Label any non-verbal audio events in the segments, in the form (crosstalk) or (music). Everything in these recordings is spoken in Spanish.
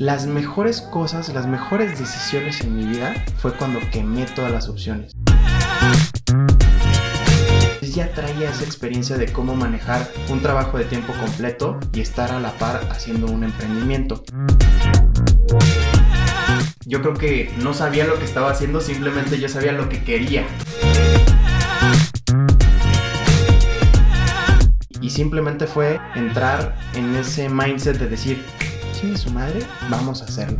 Las mejores cosas, las mejores decisiones en mi vida fue cuando quemé todas las opciones. Ya traía esa experiencia de cómo manejar un trabajo de tiempo completo y estar a la par haciendo un emprendimiento. Yo creo que no sabía lo que estaba haciendo, simplemente yo sabía lo que quería. Y simplemente fue entrar en ese mindset de decir, chingue su madre, vamos a hacerlo.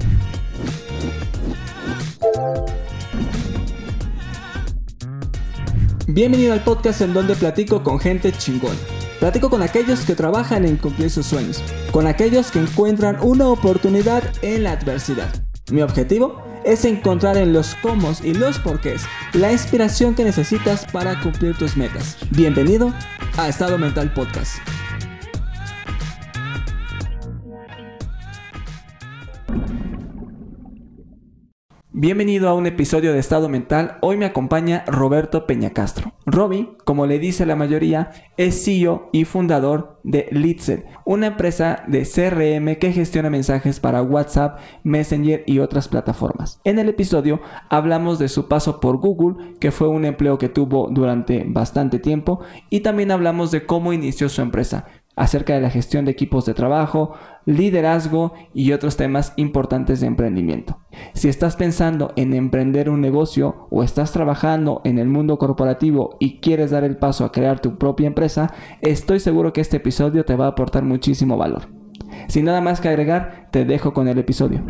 Bienvenido al podcast en donde platico con gente chingona. Platico con aquellos que trabajan en cumplir sus sueños, con aquellos que encuentran una oportunidad en la adversidad. Mi objetivo es encontrar en los cómo y los porqués la inspiración que necesitas para cumplir tus metas. Bienvenido a Estado Mental Podcast. Bienvenido a un episodio de Estado Mental. Hoy me acompaña Roberto Peñacastro. Robbie, como le dice la mayoría, es CEO y fundador de Litzel, una empresa de CRM que gestiona mensajes para WhatsApp, Messenger y otras plataformas. En el episodio hablamos de su paso por Google, que fue un empleo que tuvo durante bastante tiempo, y también hablamos de cómo inició su empresa, acerca de la gestión de equipos de trabajo, liderazgo y otros temas importantes de emprendimiento. Si estás pensando en emprender un negocio o estás trabajando en el mundo corporativo y quieres dar el paso a crear tu propia empresa, estoy seguro que este episodio te va a aportar muchísimo valor. Sin nada más que agregar, te dejo con el episodio.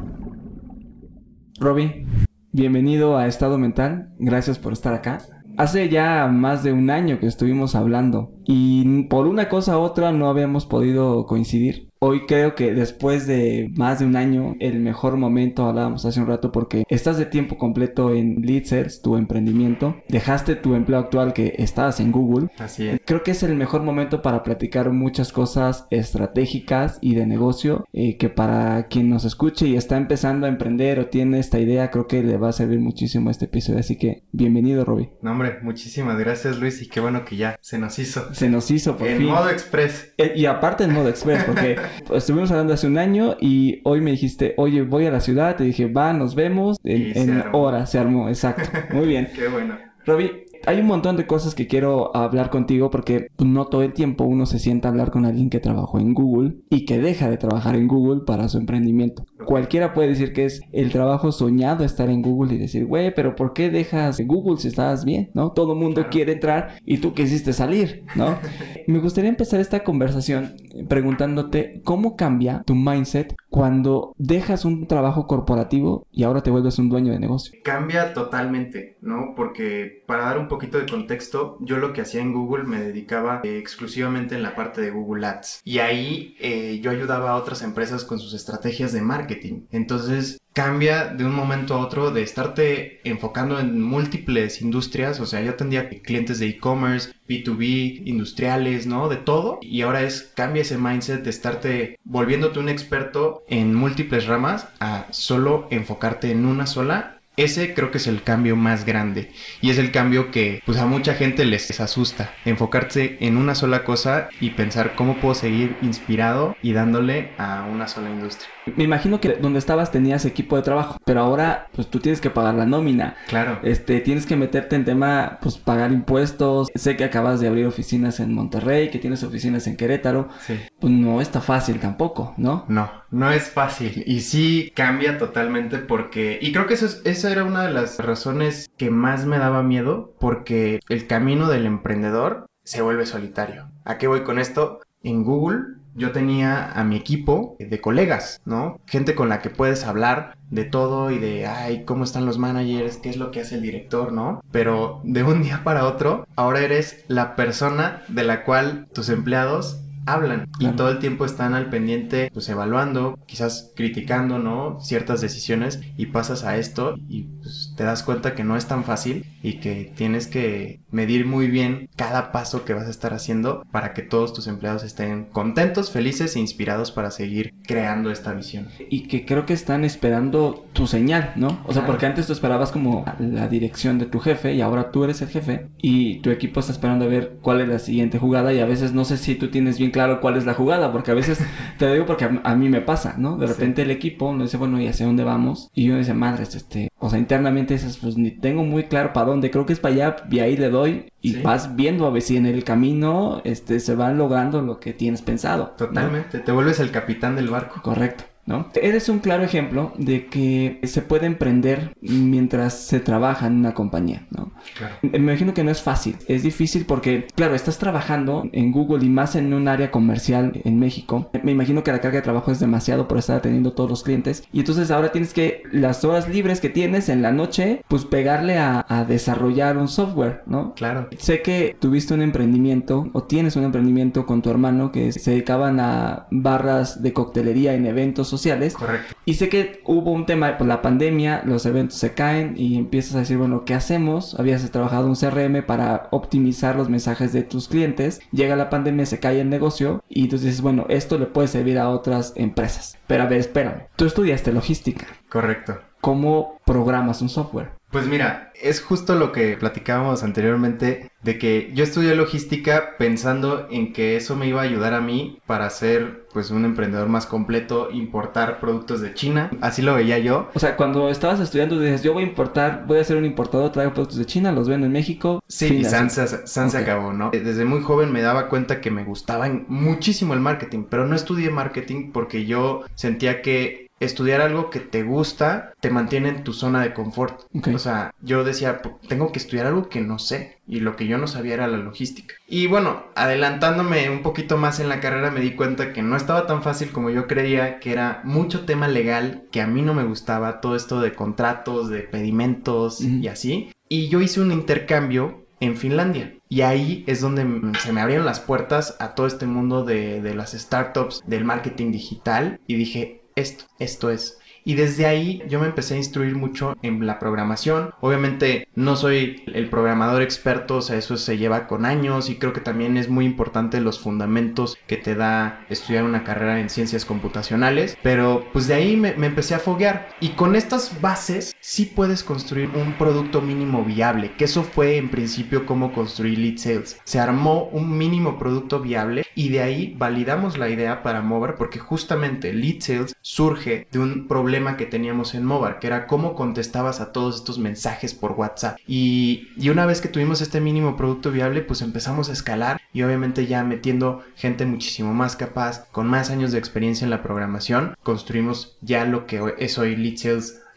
Robbie, bienvenido a Estado Mental, gracias por estar acá. Hace ya más de un año que estuvimos hablando y por una cosa u otra no habíamos podido coincidir. Hoy creo que después de más de un año, el mejor momento, hablábamos hace un rato, porque estás de tiempo completo en Leadsers, tu emprendimiento, dejaste tu empleo actual que estabas en Google. Así es. Creo que es el mejor momento para platicar muchas cosas estratégicas y de negocio, eh, que para quien nos escuche y está empezando a emprender o tiene esta idea, creo que le va a servir muchísimo este episodio. Así que bienvenido, Robbie. No, hombre, muchísimas gracias Luis y qué bueno que ya se nos hizo. Se nos hizo por en fin. modo express. Eh, Y aparte en modo express, porque (laughs) estuvimos hablando hace un año y hoy me dijiste, oye, voy a la ciudad. Te dije, va, nos vemos. En, en horas se armó, exacto. Muy bien. (laughs) Qué bueno. Robbie, hay un montón de cosas que quiero hablar contigo porque no todo el tiempo uno se sienta a hablar con alguien que trabajó en Google y que deja de trabajar en Google para su emprendimiento. Cualquiera puede decir que es el trabajo soñado estar en Google y decir, güey, pero ¿por qué dejas Google si estabas bien? ¿No? Todo el mundo quiere entrar y tú quisiste salir, ¿no? (laughs) Me gustaría empezar esta conversación preguntándote cómo cambia tu mindset cuando dejas un trabajo corporativo y ahora te vuelves un dueño de negocio. Cambia totalmente, ¿no? Porque para dar un poquito de contexto, yo lo que hacía en Google me dedicaba eh, exclusivamente en la parte de Google Ads. Y ahí eh, yo ayudaba a otras empresas con sus estrategias de marketing. Entonces cambia de un momento a otro de estarte enfocando en múltiples industrias. O sea, yo atendía clientes de e-commerce, B2B, industriales, ¿no? De todo. Y ahora es cambia ese mindset de estarte volviéndote un experto en múltiples ramas a solo enfocarte en una sola ese creo que es el cambio más grande y es el cambio que pues a mucha gente les asusta, enfocarse en una sola cosa y pensar cómo puedo seguir inspirado y dándole a una sola industria. Me imagino que donde estabas tenías equipo de trabajo, pero ahora pues tú tienes que pagar la nómina. Claro. Este, tienes que meterte en tema, pues pagar impuestos. Sé que acabas de abrir oficinas en Monterrey, que tienes oficinas en Querétaro. Sí. Pues no está fácil tampoco, ¿no? No, no es fácil y sí cambia totalmente porque y creo que eso es- esa era una de las razones que más me daba miedo porque el camino del emprendedor se vuelve solitario. ¿A qué voy con esto? En Google yo tenía a mi equipo de colegas, ¿no? Gente con la que puedes hablar de todo y de, ay, cómo están los managers, qué es lo que hace el director, ¿no? Pero de un día para otro, ahora eres la persona de la cual tus empleados hablan y todo el tiempo están al pendiente, pues evaluando, quizás criticando, ¿no? Ciertas decisiones y pasas a esto y pues te das cuenta que no es tan fácil y que tienes que medir muy bien cada paso que vas a estar haciendo para que todos tus empleados estén contentos, felices e inspirados para seguir creando esta visión. Y que creo que están esperando tu señal, ¿no? O sea, Claro. porque antes tú esperabas como la dirección de tu jefe y ahora tú eres el jefe y tu equipo está esperando a ver cuál es la siguiente jugada y a veces no sé si tú tienes bien claro cuál es la jugada, porque a veces (laughs) te digo porque a, a mí me pasa, ¿no? De Sí. repente el equipo uno dice, bueno, ¿y hacia dónde vamos? Y uno dice, madres, este, o sea, internamente dices, pues ni tengo muy claro para dónde, creo que es para allá y ahí le doy y Sí. vas viendo a ver si en el camino este, se van logrando lo que tienes pensado. ¿no? Totalmente, te vuelves el capitán del barco. Correcto, ¿no? Eres un claro ejemplo de que se puede emprender mientras se trabaja en una compañía, ¿no? Claro. Me imagino que no es fácil, es difícil porque, claro, estás trabajando en Google y más en un área comercial en México. Me imagino que la carga de trabajo es demasiado por estar atendiendo todos los clientes y entonces ahora tienes que las horas libres que tienes en la noche, pues pegarle a, a desarrollar un software, ¿no? Claro. Sé que tuviste un emprendimiento o tienes un emprendimiento con tu hermano que se dedicaban a barras de coctelería en eventos sociales. Correcto. Y sé que hubo un tema, pues la pandemia, los eventos se caen y empiezas a decir, bueno, ¿qué hacemos? Habías trabajado un CRM para optimizar los mensajes de tus clientes. Llega la pandemia, se cae el negocio y entonces dices, bueno, esto le puede servir a otras empresas. Pero a ver, espérame. Tú estudiaste logística. Correcto. ¿Cómo programas un software? Pues mira, es justo lo que platicábamos anteriormente, de que yo estudié logística pensando en que eso me iba a ayudar a mí para ser pues un emprendedor más completo, importar productos de China, así lo veía yo. O sea, cuando estabas estudiando dices, yo voy a importar, voy a ser un importador, traigo productos de China, los vendo en México. Sí, fin, y. San, se- acabó, ¿no? Desde muy joven me daba cuenta que me gustaba muchísimo el marketing, pero no estudié marketing porque yo sentía que estudiar algo que te gusta te mantiene en tu zona de confort. O sea, yo decía, "P- tengo que estudiar algo que no sé. Y lo que yo no sabía era la logística. Y bueno, adelantándome un poquito más en la carrera me di cuenta que no estaba tan fácil como yo creía, que era mucho tema legal, que a mí no me gustaba, todo esto de contratos, de pedimentos y así. Y yo hice un intercambio en Finlandia. Y ahí es donde mm, se me abrieron las puertas a todo este mundo de, de las startups, del marketing digital. Y dije, esto, esto es. Y desde ahí yo me empecé a instruir mucho en la programación. Obviamente no soy el programador experto, o sea, eso se lleva con años y creo que también es muy importante los fundamentos que te da estudiar una carrera en ciencias computacionales. Pero pues de ahí me, empecé a foguear. Y con estas bases sí puedes construir un producto mínimo viable, que eso fue en principio como construir lead sales. Se armó un mínimo producto viable y de ahí validamos la idea para Mover porque justamente lead sales surge de un problema que teníamos en Mover, que era cómo contestabas a todos estos mensajes por WhatsApp. Y, y una vez que tuvimos este mínimo producto viable, pues empezamos a escalar y obviamente ya metiendo gente muchísimo más capaz, con más años de experiencia en la programación, construimos ya lo que es hoy lead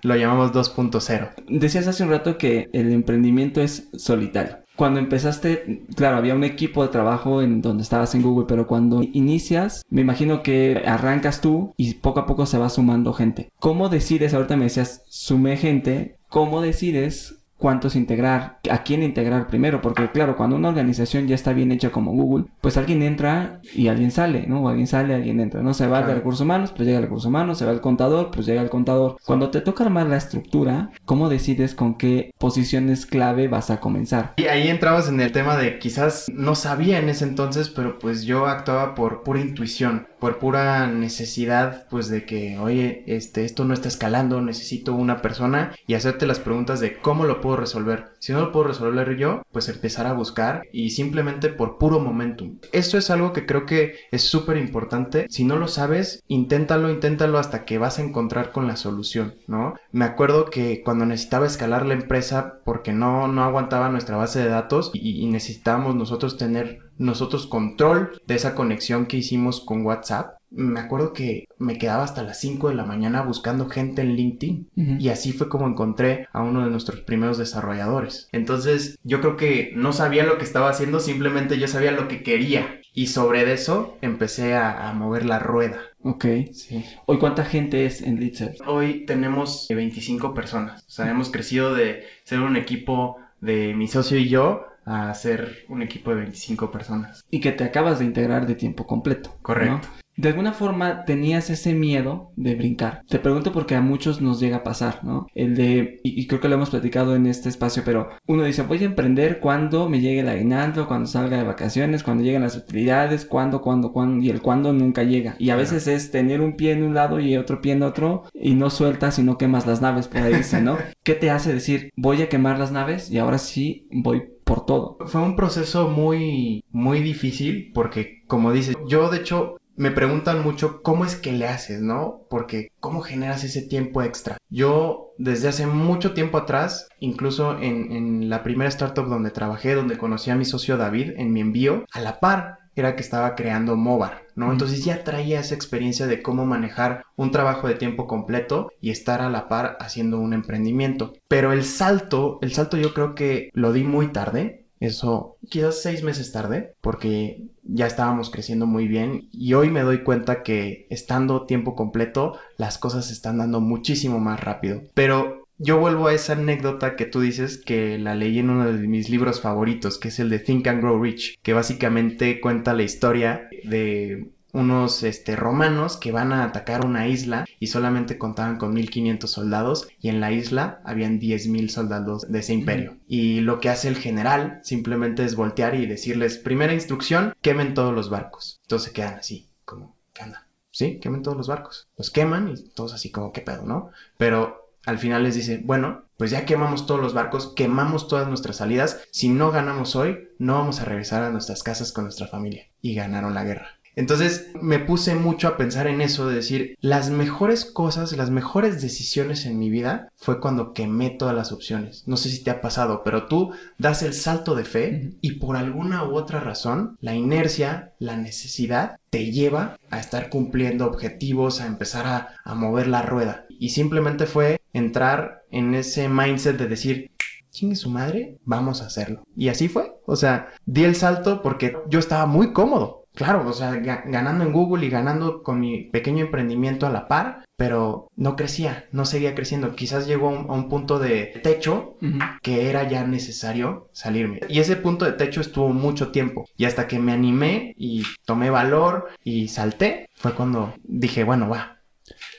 lo llamamos 2.0. Decías hace un rato que el emprendimiento es solitario. Cuando empezaste, claro, había un equipo de trabajo en donde estabas en Google, pero cuando inicias, me imagino que arrancas tú y poco a poco se va sumando gente. ¿Cómo decides, ahorita me decías, sumé gente, cómo decides cuántos integrar, a quién integrar primero? Porque claro, cuando una organización ya está bien hecha como Google, pues alguien entra y alguien sale, ¿no? O alguien sale, alguien entra, ¿no? Se va de Claro. recursos humanos, pues llega el recursos humanos, se va el contador, pues llega el contador. Cuando te toca armar la estructura, ¿cómo decides con qué posiciones clave vas a comenzar? Y ahí entramos en el tema de quizás no sabía en ese entonces, pero pues yo actuaba por pura intuición, por pura necesidad, pues de que, oye, este, esto no está escalando, necesito una persona y hacerte las preguntas de cómo lo puedo resolver. Si no lo puedo resolver yo, pues empezar a buscar y simplemente por puro momentum. Esto es algo que creo que es súper importante. Si no lo sabes, inténtalo, inténtalo hasta que vas a encontrar con la solución, ¿no? Me acuerdo que cuando necesitaba escalar la empresa porque no, no aguantaba nuestra base de datos y, y necesitábamos nosotros tener nosotros control de esa conexión que hicimos con WhatsApp. Me acuerdo que me quedaba hasta las 5 de la mañana buscando gente en LinkedIn. Y así fue como encontré a uno de nuestros primeros desarrolladores. Entonces yo creo que no sabía lo que estaba haciendo, simplemente yo sabía lo que quería. Y sobre eso empecé a, a mover la rueda. Ok. Sí. ¿Hoy cuánta gente es en Leadset? Hoy tenemos 25 personas. O sea, hemos crecido de ser un equipo de mi socio y yo a ser un equipo de 25 personas. Y que te acabas de integrar de tiempo completo. ¿no? Correcto. de alguna forma tenías ese miedo de brincar. Te pregunto porque a muchos nos llega a pasar, ¿no? El de, y, creo que lo hemos platicado en este espacio, pero uno dice, voy a emprender cuando me llegue el aguinaldo, cuando salga de vacaciones, cuando lleguen las utilidades, cuando, cuando, cuando, y el cuando nunca llega. Y a veces es tener un pie en un lado y otro pie en otro, y no sueltas y no quemas las naves, por ahí dice, ¿no? (laughs) ¿Qué te hace decir, voy a quemar las naves y ahora sí voy por todo? Fue un proceso muy, muy difícil porque, como dices, yo de hecho me preguntan mucho cómo es que le haces, ¿no? Porque cómo generas ese tiempo extra. Yo desde hace mucho tiempo atrás, incluso en, en, la primera startup donde trabajé, donde conocí a mi socio David en mi envío, a la par era que estaba creando Movar, ¿no? Entonces ya traía esa experiencia de cómo manejar un trabajo de tiempo completo y estar a la par haciendo un emprendimiento. Pero el salto, el salto yo creo que lo di muy tarde, eso quizás seis meses tarde, porque ya estábamos creciendo muy bien y hoy me doy cuenta que estando tiempo completo las cosas se están dando muchísimo más rápido. Pero yo vuelvo a esa anécdota que tú dices que la leí en uno de mis libros favoritos, que es el de Think and Grow Rich, que básicamente cuenta la historia de unos este, romanos que van a atacar una isla y solamente contaban con 1500 soldados y en la isla habían 10.000 soldados de ese imperio. Y lo que hace el general simplemente es voltear y decirles, primera instrucción, quemen todos los barcos. Entonces se quedan así, como, ¿qué anda? Sí, quemen todos los barcos. Los queman y todos así como, ¿qué pedo, no? Pero al final les dice, bueno, pues ya quemamos todos los barcos, quemamos todas nuestras salidas, si no ganamos hoy, no vamos a regresar a nuestras casas con nuestra familia. Y ganaron la guerra. Entonces me puse mucho a pensar en eso, de decir, las mejores cosas, las mejores decisiones en mi vida fue cuando quemé todas las opciones. No sé si te ha pasado, pero tú das el salto de fe y por alguna u otra razón, la inercia, la necesidad, te lleva a estar cumpliendo objetivos, a empezar a, a mover la rueda. Y simplemente fue entrar en ese mindset de decir, chingue su madre, vamos a hacerlo. Y así fue. O sea, di el salto porque yo estaba muy cómodo. Claro, o sea, ganando en Google y ganando con mi pequeño emprendimiento a la par, pero no crecía, no seguía creciendo. Quizás llegó a un, punto de techo que era ya necesario salirme. Y ese punto de techo estuvo mucho tiempo. Y hasta que me animé y tomé valor y salté, fue cuando dije, bueno, va,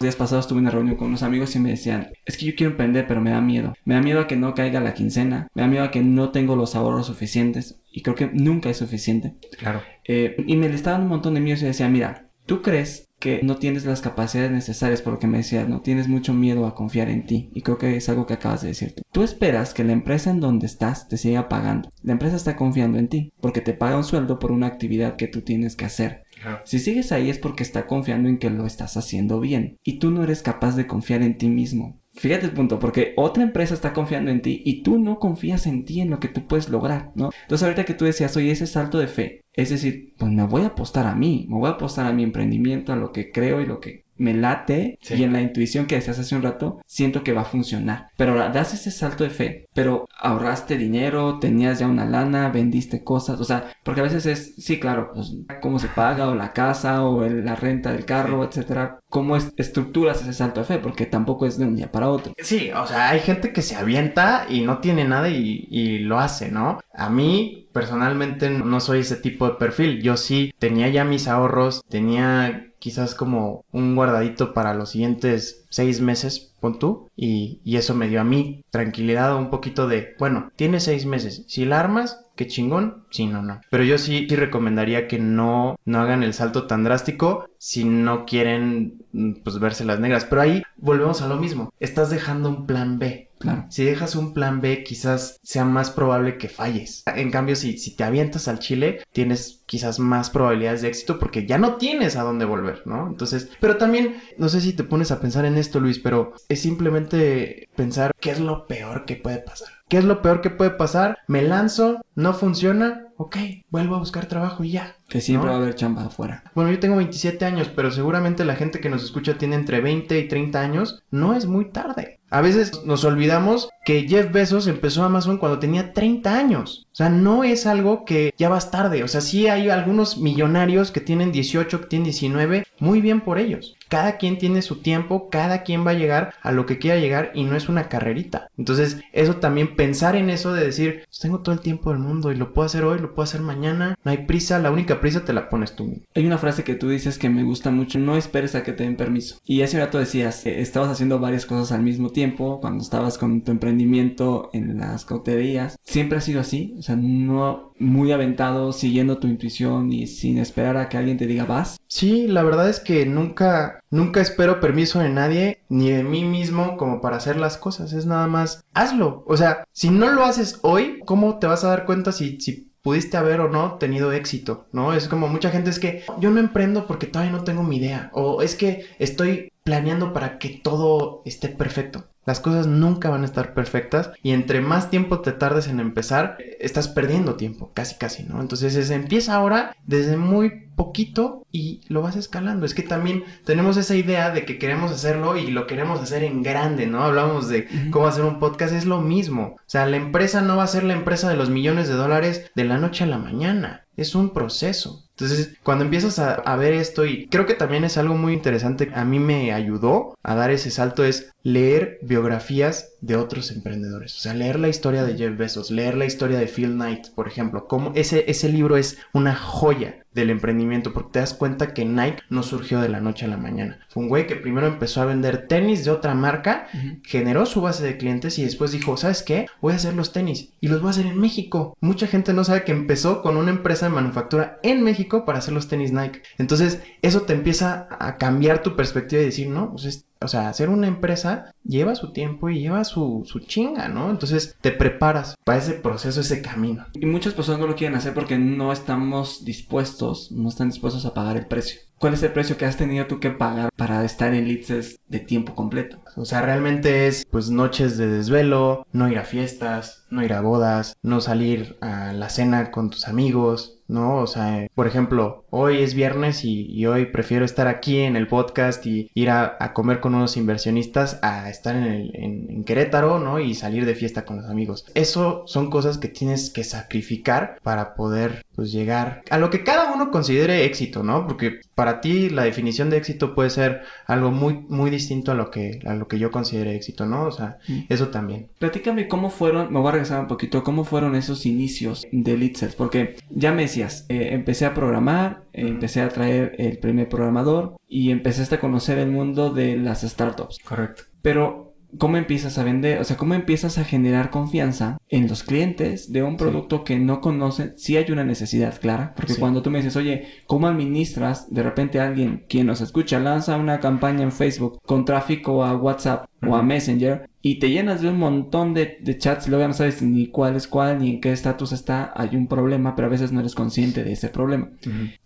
días pasados tuve una reunión con unos amigos y me decían, es que yo quiero emprender, pero me da miedo. Me da miedo a que no caiga la quincena, me da miedo a que no tengo los ahorros suficientes y creo que nunca es suficiente. Claro. Eh, y me listaban un montón de miedos y decía, mira, ¿tú crees que no tienes las capacidades necesarias por lo que me decías, no tienes mucho miedo a confiar en ti y creo que es algo que acabas de decir tú. Tú esperas que la empresa en donde estás te siga pagando. La empresa está confiando en ti porque te paga un sueldo por una actividad que tú tienes que hacer. Si sigues ahí es porque está confiando en que lo estás haciendo bien y tú no eres capaz de confiar en ti mismo. Fíjate el punto, porque otra empresa está confiando en ti y tú no confías en ti, en lo que tú puedes lograr, ¿no? Entonces ahorita que tú decías, oye, ese salto de fe, es decir, pues me voy a apostar a mí, me voy a apostar a mi emprendimiento, a lo que creo y lo que me late y en la intuición que decías hace un rato, siento que va a funcionar. Pero ahora das ese salto de fe, pero ahorraste dinero, tenías ya una lana, vendiste cosas, o sea, porque a veces es, sí, claro, pues cómo se paga o la casa o la renta del carro, etcétera. ¿Cómo estructuras ese salto de fe? Porque tampoco es de un día para otro. Sí, o sea, hay gente que se avienta y no tiene nada y, lo hace, ¿no? A mí, personalmente, no soy ese tipo de perfil. Yo sí tenía ya mis ahorros, tenía quizás como un guardadito para los siguientes seis meses, pon tú, y, y, eso me dio a mí tranquilidad, un poquito de, bueno, tienes seis meses, si la armas, qué chingón, sí, no, no. Pero yo sí, sí recomendaría que no, no hagan el salto tan drástico si no quieren, mm, pues, verse las negras. Pero ahí volvemos a lo mismo, estás dejando un plan B. Si dejas un plan B, quizás sea más probable que falles. En cambio, si, si te avientas al chile, tienes quizás más probabilidades de éxito porque ya no tienes a dónde volver, ¿no? Entonces, pero también, no sé si te pones a pensar en esto, Luis, pero es simplemente pensar qué es lo peor que puede pasar. ¿Qué es lo peor que puede pasar? Me lanzo, no funciona, ok, vuelvo a buscar trabajo y ya. Que siempre va a haber chamba afuera. Bueno, yo tengo 27 años, pero seguramente la gente que nos escucha tiene entre 20 y 30 años. No es muy tarde. A veces nos olvidamos que Jeff Bezos empezó Amazon cuando tenía 30 años. O sea, no es algo que ya vas tarde. O sea, sí hay algunos millonarios que tienen 18, que tienen 19. Muy bien por ellos. Cada quien tiene su tiempo, cada quien va a llegar a lo que quiera llegar y no es una carrerita. Entonces, eso también, pensar en eso de decir, pues tengo todo el tiempo del mundo y lo puedo hacer hoy, lo puedo hacer mañana, no hay prisa, la única prisa te la pones tú mismo. Hay una frase que tú dices que me gusta mucho, no esperes a que te den permiso. Y hace rato decías, eh, estabas haciendo varias cosas al mismo tiempo, cuando estabas con tu emprendimiento en las cauterías. ¿Siempre ha sido así? O sea, no muy aventado, siguiendo tu intuición y sin esperar a que alguien te diga vas. Sí, la verdad es que nunca, nunca espero permiso de nadie, ni de mí mismo, como para hacer las cosas. Es nada más, hazlo. O sea, si no lo haces hoy, ¿cómo te vas a dar cuenta si, si pudiste haber o no tenido éxito, ¿no? Es como mucha gente es que yo no emprendo porque todavía no tengo mi idea, o es que estoy planeando para que todo esté perfecto. Las cosas nunca van a estar perfectas y entre más tiempo te tardes en empezar, estás perdiendo tiempo, casi casi, ¿no? Entonces es, empieza ahora desde muy poquito y lo vas escalando. Es que también tenemos esa idea de que queremos hacerlo y lo queremos hacer en grande, ¿no? Hablamos de cómo hacer un podcast, es lo mismo. O sea, la empresa no va a ser la empresa de los millones de dólares de la noche a la mañana. Es un proceso. Entonces, cuando empiezas a, ver esto, y creo que también es algo muy interesante, a mí me ayudó a dar ese salto, es leer biografías de otros emprendedores. O sea, leer la historia de Jeff Bezos, leer la historia de Phil Knight, por ejemplo. Como ese, ese libro es una joya del emprendimiento, porque te das cuenta que Nike no surgió de la noche a la mañana. Fue un güey que primero empezó a vender tenis de otra marca, generó su base de clientes y después dijo, ¿sabes qué? Voy a hacer los tenis y los voy a hacer en México. Mucha gente no sabe que empezó con una empresa de manufactura en México para hacer los tenis Nike. Entonces, eso te empieza a cambiar tu perspectiva y decir, no, pues o sea, hacer una empresa lleva su tiempo y lleva su, su, chinga, ¿no? Entonces te preparas para ese proceso, ese camino. Y muchas personas no lo quieren hacer porque no estamos dispuestos, no están dispuestos a pagar el precio. ¿Cuál es el precio que has tenido tú que pagar para estar en Litzes de tiempo completo? O sea, realmente es pues noches de desvelo, no ir a fiestas, no ir a bodas, no salir a la cena con tus amigos, ¿no? O sea, por ejemplo, hoy es viernes y, hoy prefiero estar aquí en el podcast y ir a, comer con unos inversionistas a estar en, el, en, Querétaro, ¿no? Y salir de fiesta con los amigos. Eso son cosas que tienes que sacrificar para poder, pues, llegar a lo que cada uno considere éxito, ¿no? Porque para ti la definición de éxito puede ser algo muy, muy distinto a lo que, a lo que yo considere éxito, ¿no? O sea, mm. eso también. Platícame cómo fueron, me voy a regresar un poquito, cómo fueron esos inicios de Litzers, porque ya me decías, eh, empecé a programar, empecé a traer el primer programador y empezaste a conocer el mundo de las startups. Correcto. Pero ¿cómo empiezas a vender? O sea, ¿cómo empiezas a generar confianza en los clientes de un producto que no conocen? Si hay una necesidad clara, porque cuando tú me dices, oye, ¿cómo administras? De repente alguien, quien nos escucha, lanza una campaña en Facebook con tráfico a WhatsApp o a Messenger y te llenas de un montón de, chats y luego ya no sabes ni cuál es cuál ni en qué estatus está, hay un problema, pero a veces no eres consciente de ese problema.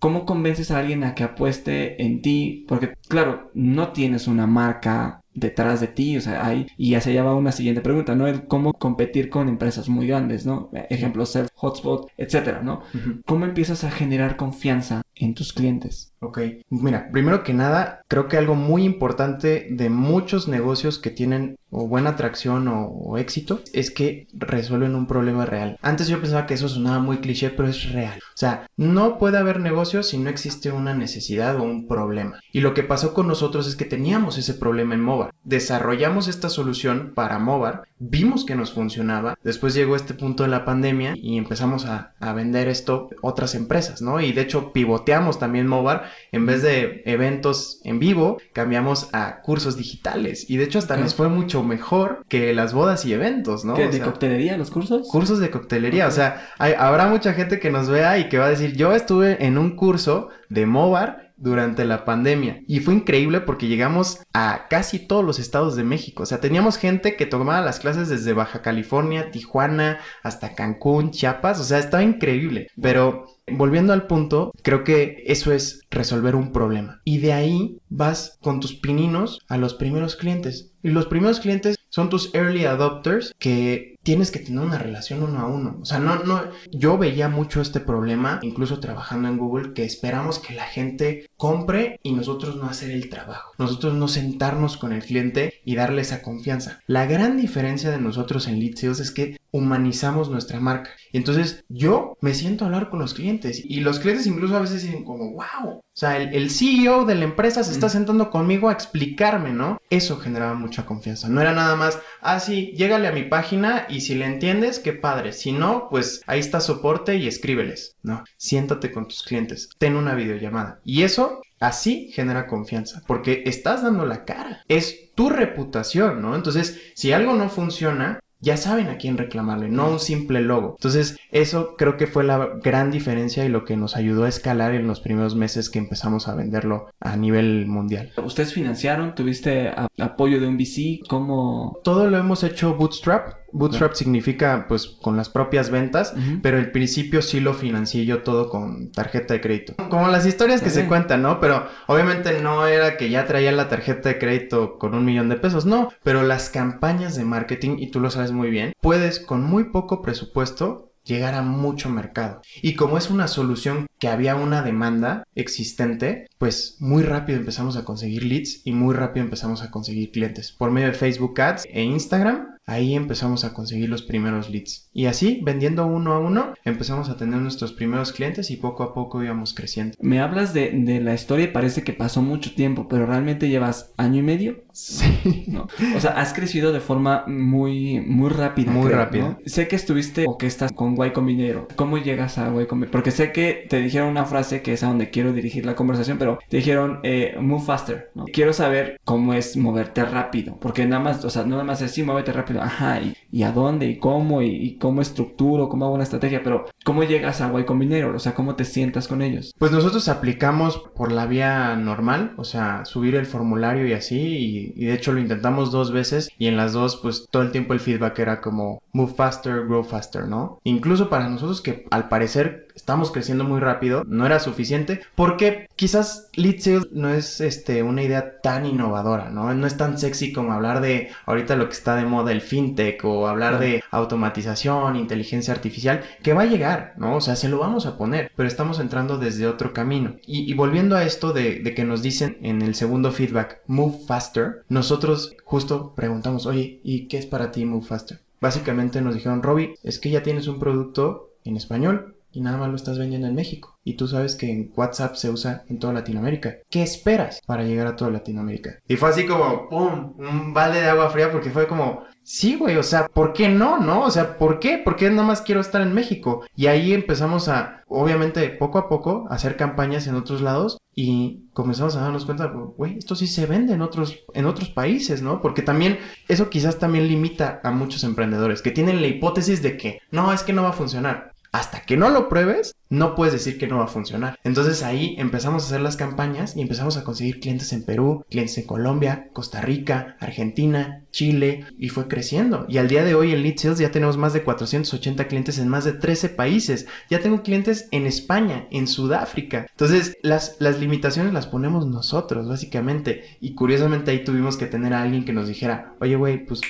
¿Cómo convences a alguien a que apueste en ti? Porque, claro, no tienes una marca detrás de ti, o sea, hay, y ya se lleva una siguiente pregunta, ¿no? El cómo competir con empresas muy grandes, ¿no? Ejemplos, Self, Hotspot, etcétera, ¿no? ¿Cómo empiezas a generar confianza en tus clientes? Ok, mira, primero que nada, creo que algo muy importante de muchos negocios que tienen buena atracción o, éxito es que resuelven un problema real. Antes yo pensaba que eso sonaba muy cliché, pero es real. O sea, no puede haber negocio si no existe una necesidad o un problema. Y lo que pasó con nosotros es que teníamos ese problema en Movar. Desarrollamos esta solución para Movar, vimos que nos funcionaba, después llegó este punto de la pandemia y empezamos a, a vender esto a otras empresas, ¿no? Y de hecho pivoteamos también Movar en vez de eventos en vivo, cambiamos a cursos digitales. Y de hecho hasta nos fue mucho mejor que las bodas y eventos, ¿no? ¿De coctelería los cursos? Cursos de coctelería. O sea, habrá mucha gente que nos vea y que va a decir, yo estuve en un curso de Movar durante la pandemia. Y fue increíble porque llegamos a casi todos los estados de México. O sea, teníamos gente que tomaba las clases desde Baja California, Tijuana, hasta Cancún, Chiapas. O sea, estaba increíble. Pero volviendo al punto, creo que eso es resolver un problema. Y de ahí vas con tus pininos a los primeros clientes. Y los primeros clientes son tus early adopters que tienes que tener una relación uno a uno. O sea, no, no, yo veía mucho este problema, incluso trabajando en Google, que esperamos que la gente compre y nosotros no hacer el trabajo. Nosotros no sentarnos con el cliente y darle esa confianza. La gran diferencia de nosotros en Lead es que humanizamos nuestra marca. Y entonces yo me siento a hablar con los clientes y los clientes incluso a veces dicen como, wow, o sea, el, CEO de la empresa se está sentando conmigo a explicarme, ¿no? Eso generaba mucha confianza. No era nada más, ah, sí, llégale a mi página y y si le entiendes, qué padre. Si no, pues ahí está soporte y escríbeles. No, siéntate con tus clientes, ten una videollamada. Y eso así genera confianza, porque estás dando la cara. Es tu reputación, ¿no? Entonces, si algo no funciona, ya saben a quién reclamarle, no un simple logo. Entonces, eso creo que fue la gran diferencia y lo que nos ayudó a escalar en los primeros meses que empezamos a venderlo a nivel mundial. ¿Ustedes financiaron? ¿Tuviste apoyo de un VC? ¿Cómo? Todo lo hemos hecho bootstrap. Bootstrap significa pues con las propias ventas, pero el principio sí lo financié yo todo con tarjeta de crédito. Como las historias que se cuentan, ¿no? Pero obviamente no era que ya traía la tarjeta de crédito con un millón de pesos, no, pero las campañas de marketing, y tú lo sabes muy bien, puedes con muy poco presupuesto llegar a mucho mercado. Y como es una solución que había una demanda existente, pues muy rápido empezamos a conseguir leads y muy rápido empezamos a conseguir clientes. Por medio de Facebook Ads e Instagram ahí empezamos a conseguir los primeros leads. Y así, vendiendo uno a uno, empezamos a tener nuestros primeros clientes y poco a poco íbamos creciendo. Me hablas de, la historia y parece que pasó mucho tiempo, pero realmente llevas año y medio. Sí. (laughs) ¿No? O sea, has crecido de forma muy, muy rápida. Muy rápida. Sé que estuviste o que estás con Y Combinero. ¿Cómo llegas a Y Combinero? Porque sé que te dijeron una frase que es a donde quiero dirigir la conversación, pero te dijeron eh, move faster. ¿no? Quiero saber cómo es moverte rápido, porque nada más, o sea, no nada más es sí, muévete rápido ajá, y, a dónde, y cómo, y, cómo estructuro, cómo hago una estrategia, pero ¿cómo llegas a Y Combinator? O sea, ¿cómo te sientas con ellos? Pues nosotros aplicamos por la vía normal, o sea, subir el formulario y así, y, y de hecho lo intentamos dos veces, y en las dos, pues todo el tiempo el feedback era como move faster, grow faster, ¿no? Incluso para nosotros que al parecer estamos creciendo muy rápido, no era suficiente, porque quizás lead sales no es este, una idea tan innovadora, ¿no? No es tan sexy como hablar de ahorita lo que está de moda el fintech o hablar de automatización, inteligencia artificial, que va a llegar, ¿no? O sea, se lo vamos a poner, pero estamos entrando desde otro camino. Y, volviendo a esto de, de que nos dicen en el segundo feedback, move faster, nosotros justo preguntamos, oye, ¿y qué es para ti move faster? Básicamente nos dijeron, Robbie, es que ya tienes un producto en español, y nada más lo estás vendiendo en México. Y tú sabes que en WhatsApp se usa en toda Latinoamérica. ¿Qué esperas para llegar a toda Latinoamérica? Y fue así como, ¡pum! Un balde de agua fría porque fue como, sí, güey, o sea, ¿por qué no, no? O sea, ¿por qué? Porque nada más quiero estar en México. Y ahí empezamos a, obviamente, poco a poco, hacer campañas en otros lados y comenzamos a darnos cuenta, güey, esto sí se vende en otros, en otros países, ¿no? Porque también, eso quizás también limita a muchos emprendedores que tienen la hipótesis de que, no, es que no va a funcionar hasta que no lo pruebes, no puedes decir que no va a funcionar. Entonces ahí empezamos a hacer las campañas y empezamos a conseguir clientes en Perú, clientes en Colombia, Costa Rica, Argentina, Chile y fue creciendo. Y al día de hoy en Lead Sales ya tenemos más de 480 clientes en más de 13 países. Ya tengo clientes en España, en Sudáfrica. Entonces las, las limitaciones las ponemos nosotros básicamente. Y curiosamente ahí tuvimos que tener a alguien que nos dijera, oye güey, pues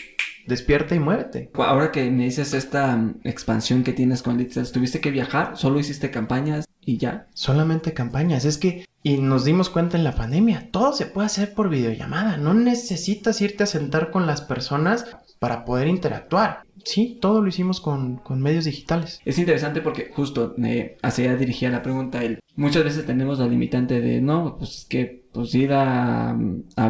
despierta y muévete. Ahora que me dices esta mm, expansión que tienes con Lead ¿tuviste que viajar? ¿Solo hiciste campañas y ya? Solamente campañas. Es que, y nos dimos cuenta en la pandemia, todo se puede hacer por videollamada. No necesitas irte a sentar con las personas para poder interactuar. Sí, todo lo hicimos con, medios digitales. Es interesante porque justo eh, hacia dirigía la pregunta. El, muchas veces tenemos la limitante de, no, pues es que pues ir a,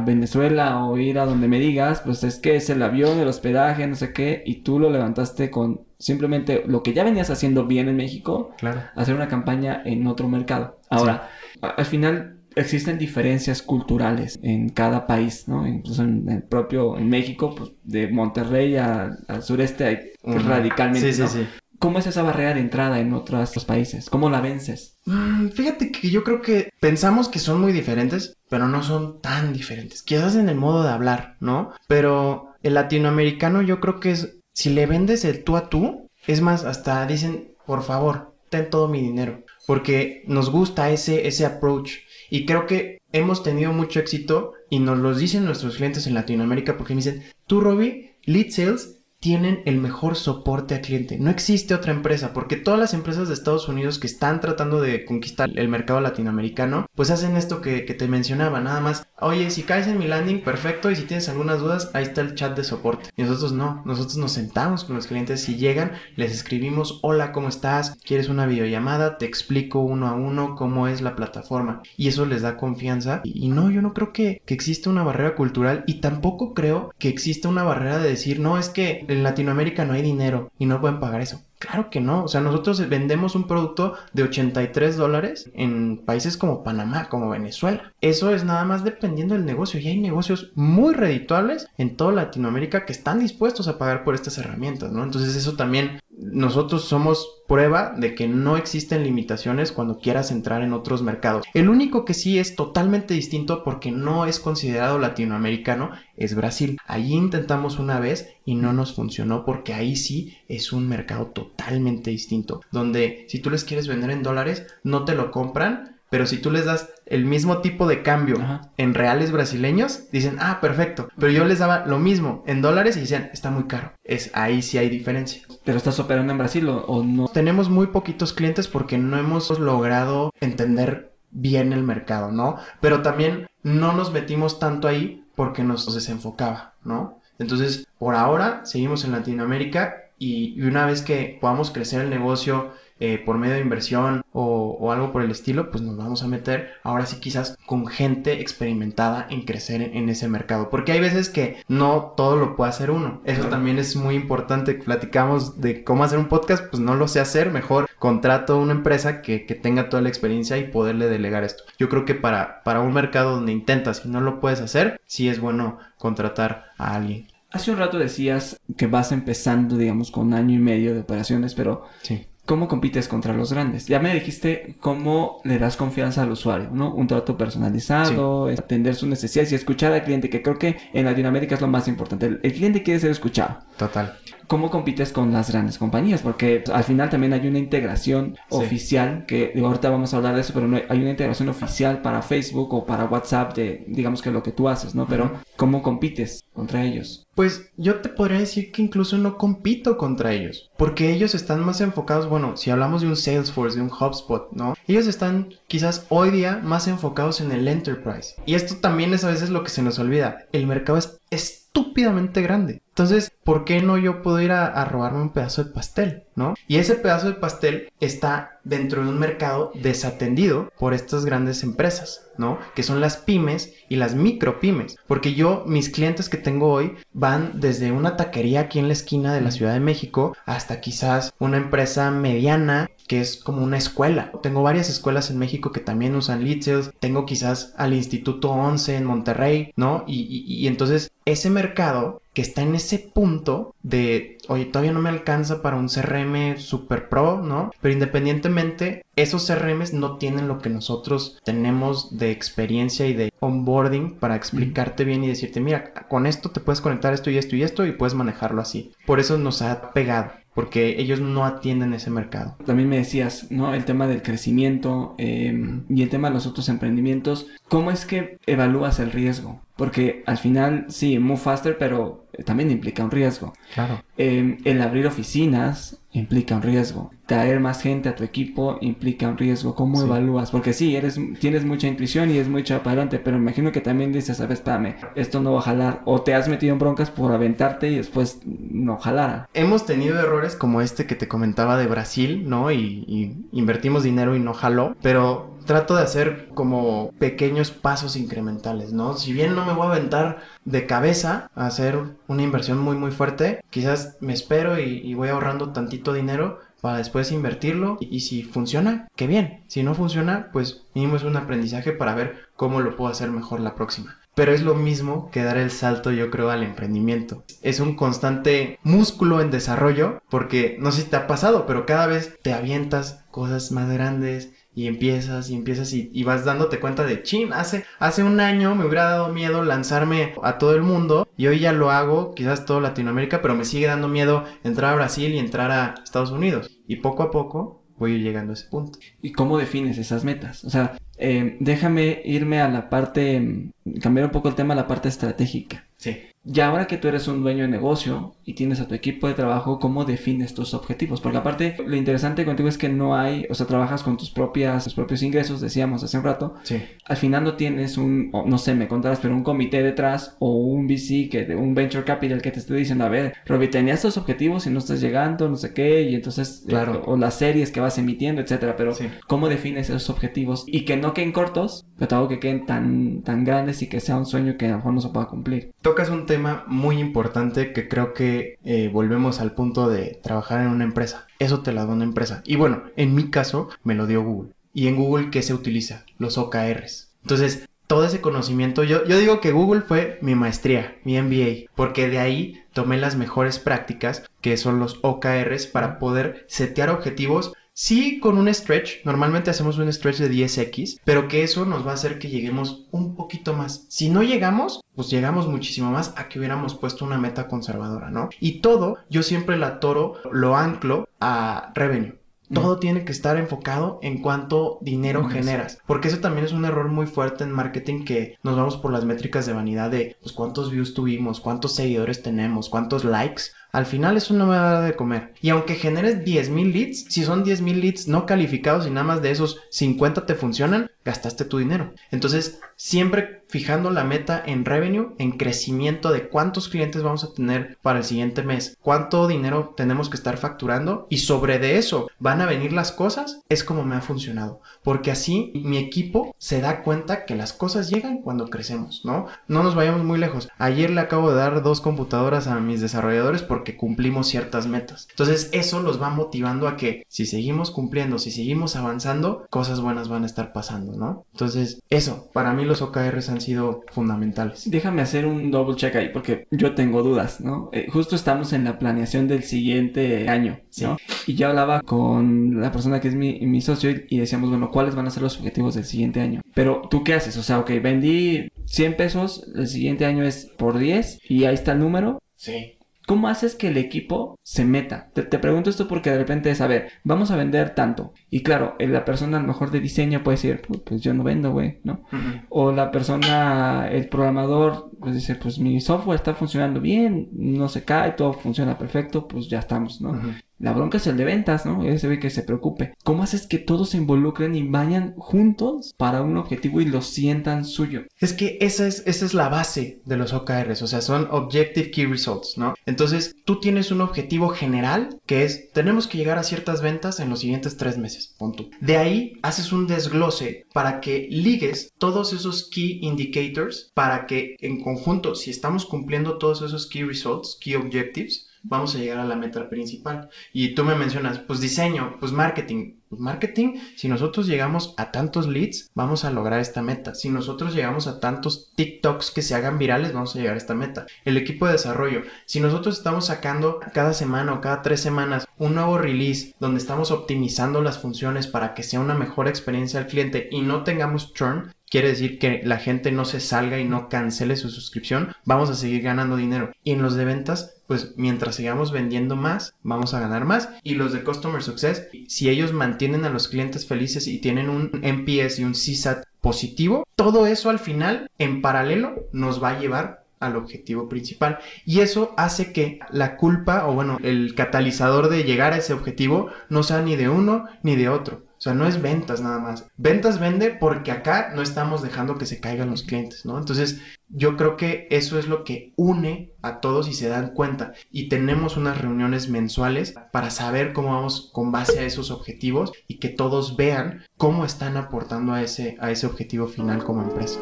Venezuela o ir a donde me digas, pues es que es el avión, el hospedaje, no sé qué, y tú lo levantaste con simplemente lo que ya venías haciendo bien en México, claro. hacer una campaña en otro mercado. Ahora, al final existen diferencias culturales en cada país, ¿no? Incluso en el propio, en México, pues de Monterrey al sureste hay radicalmente, sí, sí, sí. ¿Cómo es esa barrera de entrada en otros países? ¿Cómo la vences? Mm, fíjate que yo creo que pensamos que son muy diferentes, pero no son tan diferentes. Quizás en el modo de hablar, ¿no? Pero el latinoamericano yo creo que es, si le vendes el tú a tú, es más, hasta dicen, por favor, ten todo mi dinero. Porque nos gusta ese, ese approach. Y creo que hemos tenido mucho éxito y nos lo dicen nuestros clientes en Latinoamérica porque me dicen, tú Robbie, lead sales tienen el mejor soporte al cliente. No existe otra empresa, porque todas las empresas de Estados Unidos que están tratando de conquistar el mercado latinoamericano, pues hacen esto que, te mencionaba, nada más, Oye, si caes en mi landing, perfecto. Y si tienes algunas dudas, ahí está el chat de soporte. Y nosotros no. Nosotros nos sentamos con los clientes. Si llegan, les escribimos, hola, ¿cómo estás? ¿Quieres una videollamada? Te explico uno a uno cómo es la plataforma. Y eso les da confianza. Y, no, yo no creo que, que exista una barrera cultural. Y tampoco creo que exista una barrera de decir, no, es que en Latinoamérica no hay dinero y no pueden pagar eso. Claro que no, o sea, nosotros vendemos un producto de 83 dólares en países como Panamá, como Venezuela. Eso es nada más dependiendo del negocio y hay negocios muy redituables en toda Latinoamérica que están dispuestos a pagar por estas herramientas, ¿no? Entonces eso también nosotros somos prueba de que no existen limitaciones cuando quieras entrar en otros mercados. El único que sí es totalmente distinto porque no es considerado latinoamericano es Brasil. Allí intentamos una vez y no nos funcionó porque ahí sí es un mercado totalmente distinto. Donde si tú les quieres vender en dólares, no te lo compran pero si tú les das el mismo tipo de cambio en reales brasileños, dicen, ah, perfecto. Pero yo les daba lo mismo en dólares y decían, está muy caro. Es ahí sí hay diferencia. ¿Pero estás operando en Brasil o, no? Tenemos muy poquitos clientes porque no hemos logrado entender bien el mercado, ¿no? Pero también no nos metimos tanto ahí porque nos desenfocaba, ¿no? Entonces, por ahora seguimos en Latinoamérica y una vez que podamos crecer el negocio, eh, por medio de inversión o, algo por el estilo, pues nos vamos a meter ahora sí quizás con gente experimentada en crecer en, ese mercado. Porque hay veces que no todo lo puede hacer uno. Eso también es muy importante. Platicamos de cómo hacer un podcast, pues no lo sé hacer. Mejor contrato una empresa que, tenga toda la experiencia y poderle delegar esto. Yo creo que para, para un mercado donde intentas y no lo puedes hacer, sí es bueno contratar a alguien. Hace un rato decías que vas empezando, digamos, con un año y medio de operaciones, pero sí. ¿Cómo compites contra los grandes? Ya me dijiste cómo le das confianza al usuario, ¿no? Un trato personalizado, atender sus necesidades y escuchar al cliente, que creo que en Latinoamérica es lo más importante. El, el cliente quiere ser escuchado. Total. ¿Cómo compites con las grandes compañías? Porque al final también hay una integración oficial, que ahorita vamos a hablar de eso, pero no hay, una integración oficial para Facebook o para WhatsApp de, digamos que lo que tú haces, ¿no? Pero ¿cómo compites contra ellos? Pues yo te podría decir que incluso no compito contra ellos, porque ellos están más enfocados, bueno, si hablamos de un Salesforce, de un HubSpot, ¿no? Ellos están quizás hoy día más enfocados en el enterprise. Y esto también es a veces lo que se nos olvida. El mercado es estúpidamente grande. Entonces, ¿por qué no yo puedo ir a, robarme un pedazo de pastel, no? Y ese pedazo de pastel está dentro de un mercado desatendido por estas grandes empresas, ¿no? Que son las pymes y las micro pymes. Porque yo, mis clientes que tengo hoy van desde una taquería aquí en la esquina de la Ciudad de México hasta quizás una empresa mediana que es como una escuela. Tengo varias escuelas en México que también usan lead Tengo quizás al Instituto 11 en Monterrey, ¿no? Y entonces ese mercado que está en ese punto de, oye, todavía no me alcanza para un CRM super pro, ¿no? Pero independientemente, esos CRMs no tienen lo que nosotros tenemos de experiencia y de onboarding para explicarte bien y decirte, mira, con esto te puedes conectar esto y esto y esto y puedes manejarlo así. Por eso nos ha pegado porque ellos no atienden ese mercado. También me decías, ¿no? El tema del crecimiento em, y el tema de los otros emprendimientos. ¿Cómo es que evalúas el riesgo? Porque al final, sí, move faster, pero también implica un riesgo. Claro. Em, el abrir oficinas implica un riesgo. Traer más gente a tu equipo implica un riesgo. ¿Cómo evalúas? Porque sí, eres, tienes mucha intuición y es mucho para adelante, pero imagino que también dices, sabes, espérame, esto no va a jalar. O te has metido en broncas por aventarte y después no jalara. Hemos tenido errores como este que te comentaba de Brasil, ¿no? Y, y invertimos dinero y no jaló, pero trato de hacer como pequeños pasos incrementales, ¿no? Si bien no me voy a aventar de cabeza a hacer una inversión muy muy fuerte, quizás me espero y, voy ahorrando tantito dinero para después invertirlo y, si funciona, qué bien. Si no funciona, pues mínimo es un aprendizaje para ver cómo lo puedo hacer mejor la próxima. Pero es lo mismo que dar el salto, yo creo, al emprendimiento. Es un constante músculo en desarrollo, porque no sé si te ha pasado, pero cada vez te avientas cosas más grandes, y empiezas y empiezas y, vas dándote cuenta de, chin, hace, hace un año me hubiera dado miedo lanzarme a todo el mundo y hoy ya lo hago, quizás todo Latinoamérica, pero me sigue dando miedo entrar a Brasil y entrar a Estados Unidos. Y poco a poco voy a ir llegando a ese punto. ¿Y cómo defines esas metas? O sea, eh, déjame irme a la parte, cambiar un poco el tema a la parte estratégica. Sí. Ya ahora que tú eres un dueño de negocio y tienes a tu equipo de trabajo, ¿cómo defines tus objetivos? Porque aparte, lo interesante contigo es que no hay, o sea, trabajas con tus propias, tus propios ingresos, decíamos hace un rato. Sí. Al final no tienes un, no sé, me contarás, pero un comité detrás o un VC, que, un venture capital que te esté diciendo, a ver, Robbie, tenías estos objetivos y no estás llegando, no sé qué, y entonces, eh, Claro. o las series que vas emitiendo, etcétera. Pero, Sí. ¿cómo defines esos objetivos? Y que no queden cortos, pero tampoco que queden tan, tan grandes y que sea un sueño que a lo mejor no se pueda cumplir. Tocas un tema muy importante que creo que eh, volvemos al punto de trabajar en una empresa. Eso te la da una empresa. Y bueno, en mi caso me lo dio Google. ¿Y en Google qué se utiliza? Los OKRs. Entonces, todo ese conocimiento, yo, yo digo que Google fue mi maestría, mi MBA, porque de ahí tomé las mejores prácticas, que son los OKRs, para poder setear objetivos Sí, con un stretch. Normalmente hacemos un stretch de 10x, pero que eso nos va a hacer que lleguemos un poquito más. Si no llegamos, pues llegamos muchísimo más a que hubiéramos puesto una meta conservadora, ¿no? Y todo, yo siempre la toro, lo anclo a revenue. Todo tiene que estar enfocado en cuánto dinero generas. Porque eso también es un error muy fuerte en marketing que nos vamos por las métricas de vanidad de pues, cuántos views tuvimos, cuántos seguidores tenemos, cuántos likes. Al final eso no me va de comer. Y aunque generes 10.000 leads, si son 10.000 leads no calificados y nada más de esos 50 te funcionan, gastaste tu dinero. Entonces, siempre fijando la meta en revenue, en crecimiento de cuántos clientes vamos a tener para el siguiente mes, cuánto dinero tenemos que estar facturando y sobre de eso van a venir las cosas, es como me ha funcionado. Porque así mi equipo se da cuenta que las cosas llegan cuando crecemos, ¿no? No nos vayamos muy lejos. Ayer le acabo de dar dos computadoras a mis desarrolladores porque cumplimos ciertas metas. Entonces eso los va motivando a que si seguimos cumpliendo, si seguimos avanzando, cosas buenas van a estar pasando, ¿no? Entonces eso, para mí los OKRs han sido fundamentales. Déjame hacer un double check ahí porque yo tengo dudas, ¿no? Eh, justo estamos en la planeación del siguiente año, ¿no? Y yo hablaba con la persona que es mi, mi socio y, y decíamos, bueno, ¿cuáles van a ser los objetivos del siguiente año? Pero tú qué haces? O sea, ok, vendí 100 pesos, el siguiente año es por 10 y ahí está el número. Sí. ¿Cómo haces que el equipo se meta? Te, te pregunto esto porque de repente es, a ver, vamos a vender tanto. Y claro, eh, la persona a lo mejor de diseño puede decir, "Pu- pues yo no vendo, güey, ¿no? O la persona, el programador, pues dice, pues mi software está funcionando bien, no se cae, todo funciona perfecto, pues ya estamos, ¿no? La bronca es el de ventas, ¿no? Ese ve que se preocupe. ¿Cómo haces que todos se involucren y vayan juntos para un objetivo y lo sientan suyo? Es que esa es, esa es la base de los OKRs, o sea, son Objective Key Results, ¿no? Entonces, tú tienes un objetivo general que es, tenemos que llegar a ciertas ventas en los siguientes tres meses, pon tú. De ahí, haces un desglose para que ligues todos esos Key Indicators para que en conjunto, si estamos cumpliendo todos esos Key Results, Key Objectives, vamos a llegar a la meta principal. Y tú me mencionas, pues diseño, pues marketing. Pues marketing, si nosotros llegamos a tantos leads, vamos a lograr esta meta. Si nosotros llegamos a tantos TikToks que se hagan virales, vamos a llegar a esta meta. El equipo de desarrollo, si nosotros estamos sacando cada semana o cada tres semanas un nuevo release donde estamos optimizando las funciones para que sea una mejor experiencia al cliente y no tengamos churn, quiere decir que la gente no se salga y no cancele su suscripción, vamos a seguir ganando dinero. Y en los de ventas, pues mientras sigamos vendiendo más, vamos a ganar más. Y los de Customer Success, si ellos mantienen a los clientes felices y tienen un NPS y un CSAT positivo, todo eso al final, en paralelo, nos va a llevar al objetivo principal. Y eso hace que la culpa, o bueno, el catalizador de llegar a ese objetivo no sea ni de uno ni de otro. O sea, no es ventas nada más. Ventas vende porque acá no estamos dejando que se caigan los clientes, ¿no? Entonces, yo creo que eso es lo que une a todos y se dan cuenta. Y tenemos unas reuniones mensuales para saber cómo vamos con base a esos objetivos y que todos vean cómo están aportando a ese, a ese objetivo final como empresa.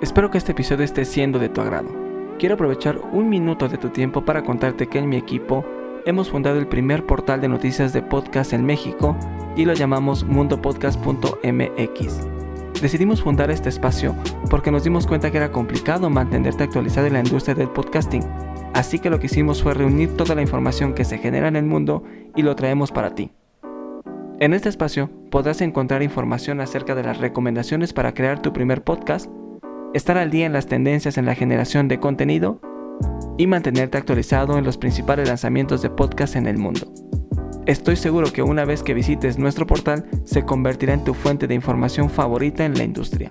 Espero que este episodio esté siendo de tu agrado. Quiero aprovechar un minuto de tu tiempo para contarte que en mi equipo hemos fundado el primer portal de noticias de podcast en México y lo llamamos mundopodcast.mx. Decidimos fundar este espacio porque nos dimos cuenta que era complicado mantenerte actualizado en la industria del podcasting, así que lo que hicimos fue reunir toda la información que se genera en el mundo y lo traemos para ti. En este espacio podrás encontrar información acerca de las recomendaciones para crear tu primer podcast, estar al día en las tendencias en la generación de contenido y mantenerte actualizado en los principales lanzamientos de podcast en el mundo. Estoy seguro que una vez que visites nuestro portal se convertirá en tu fuente de información favorita en la industria.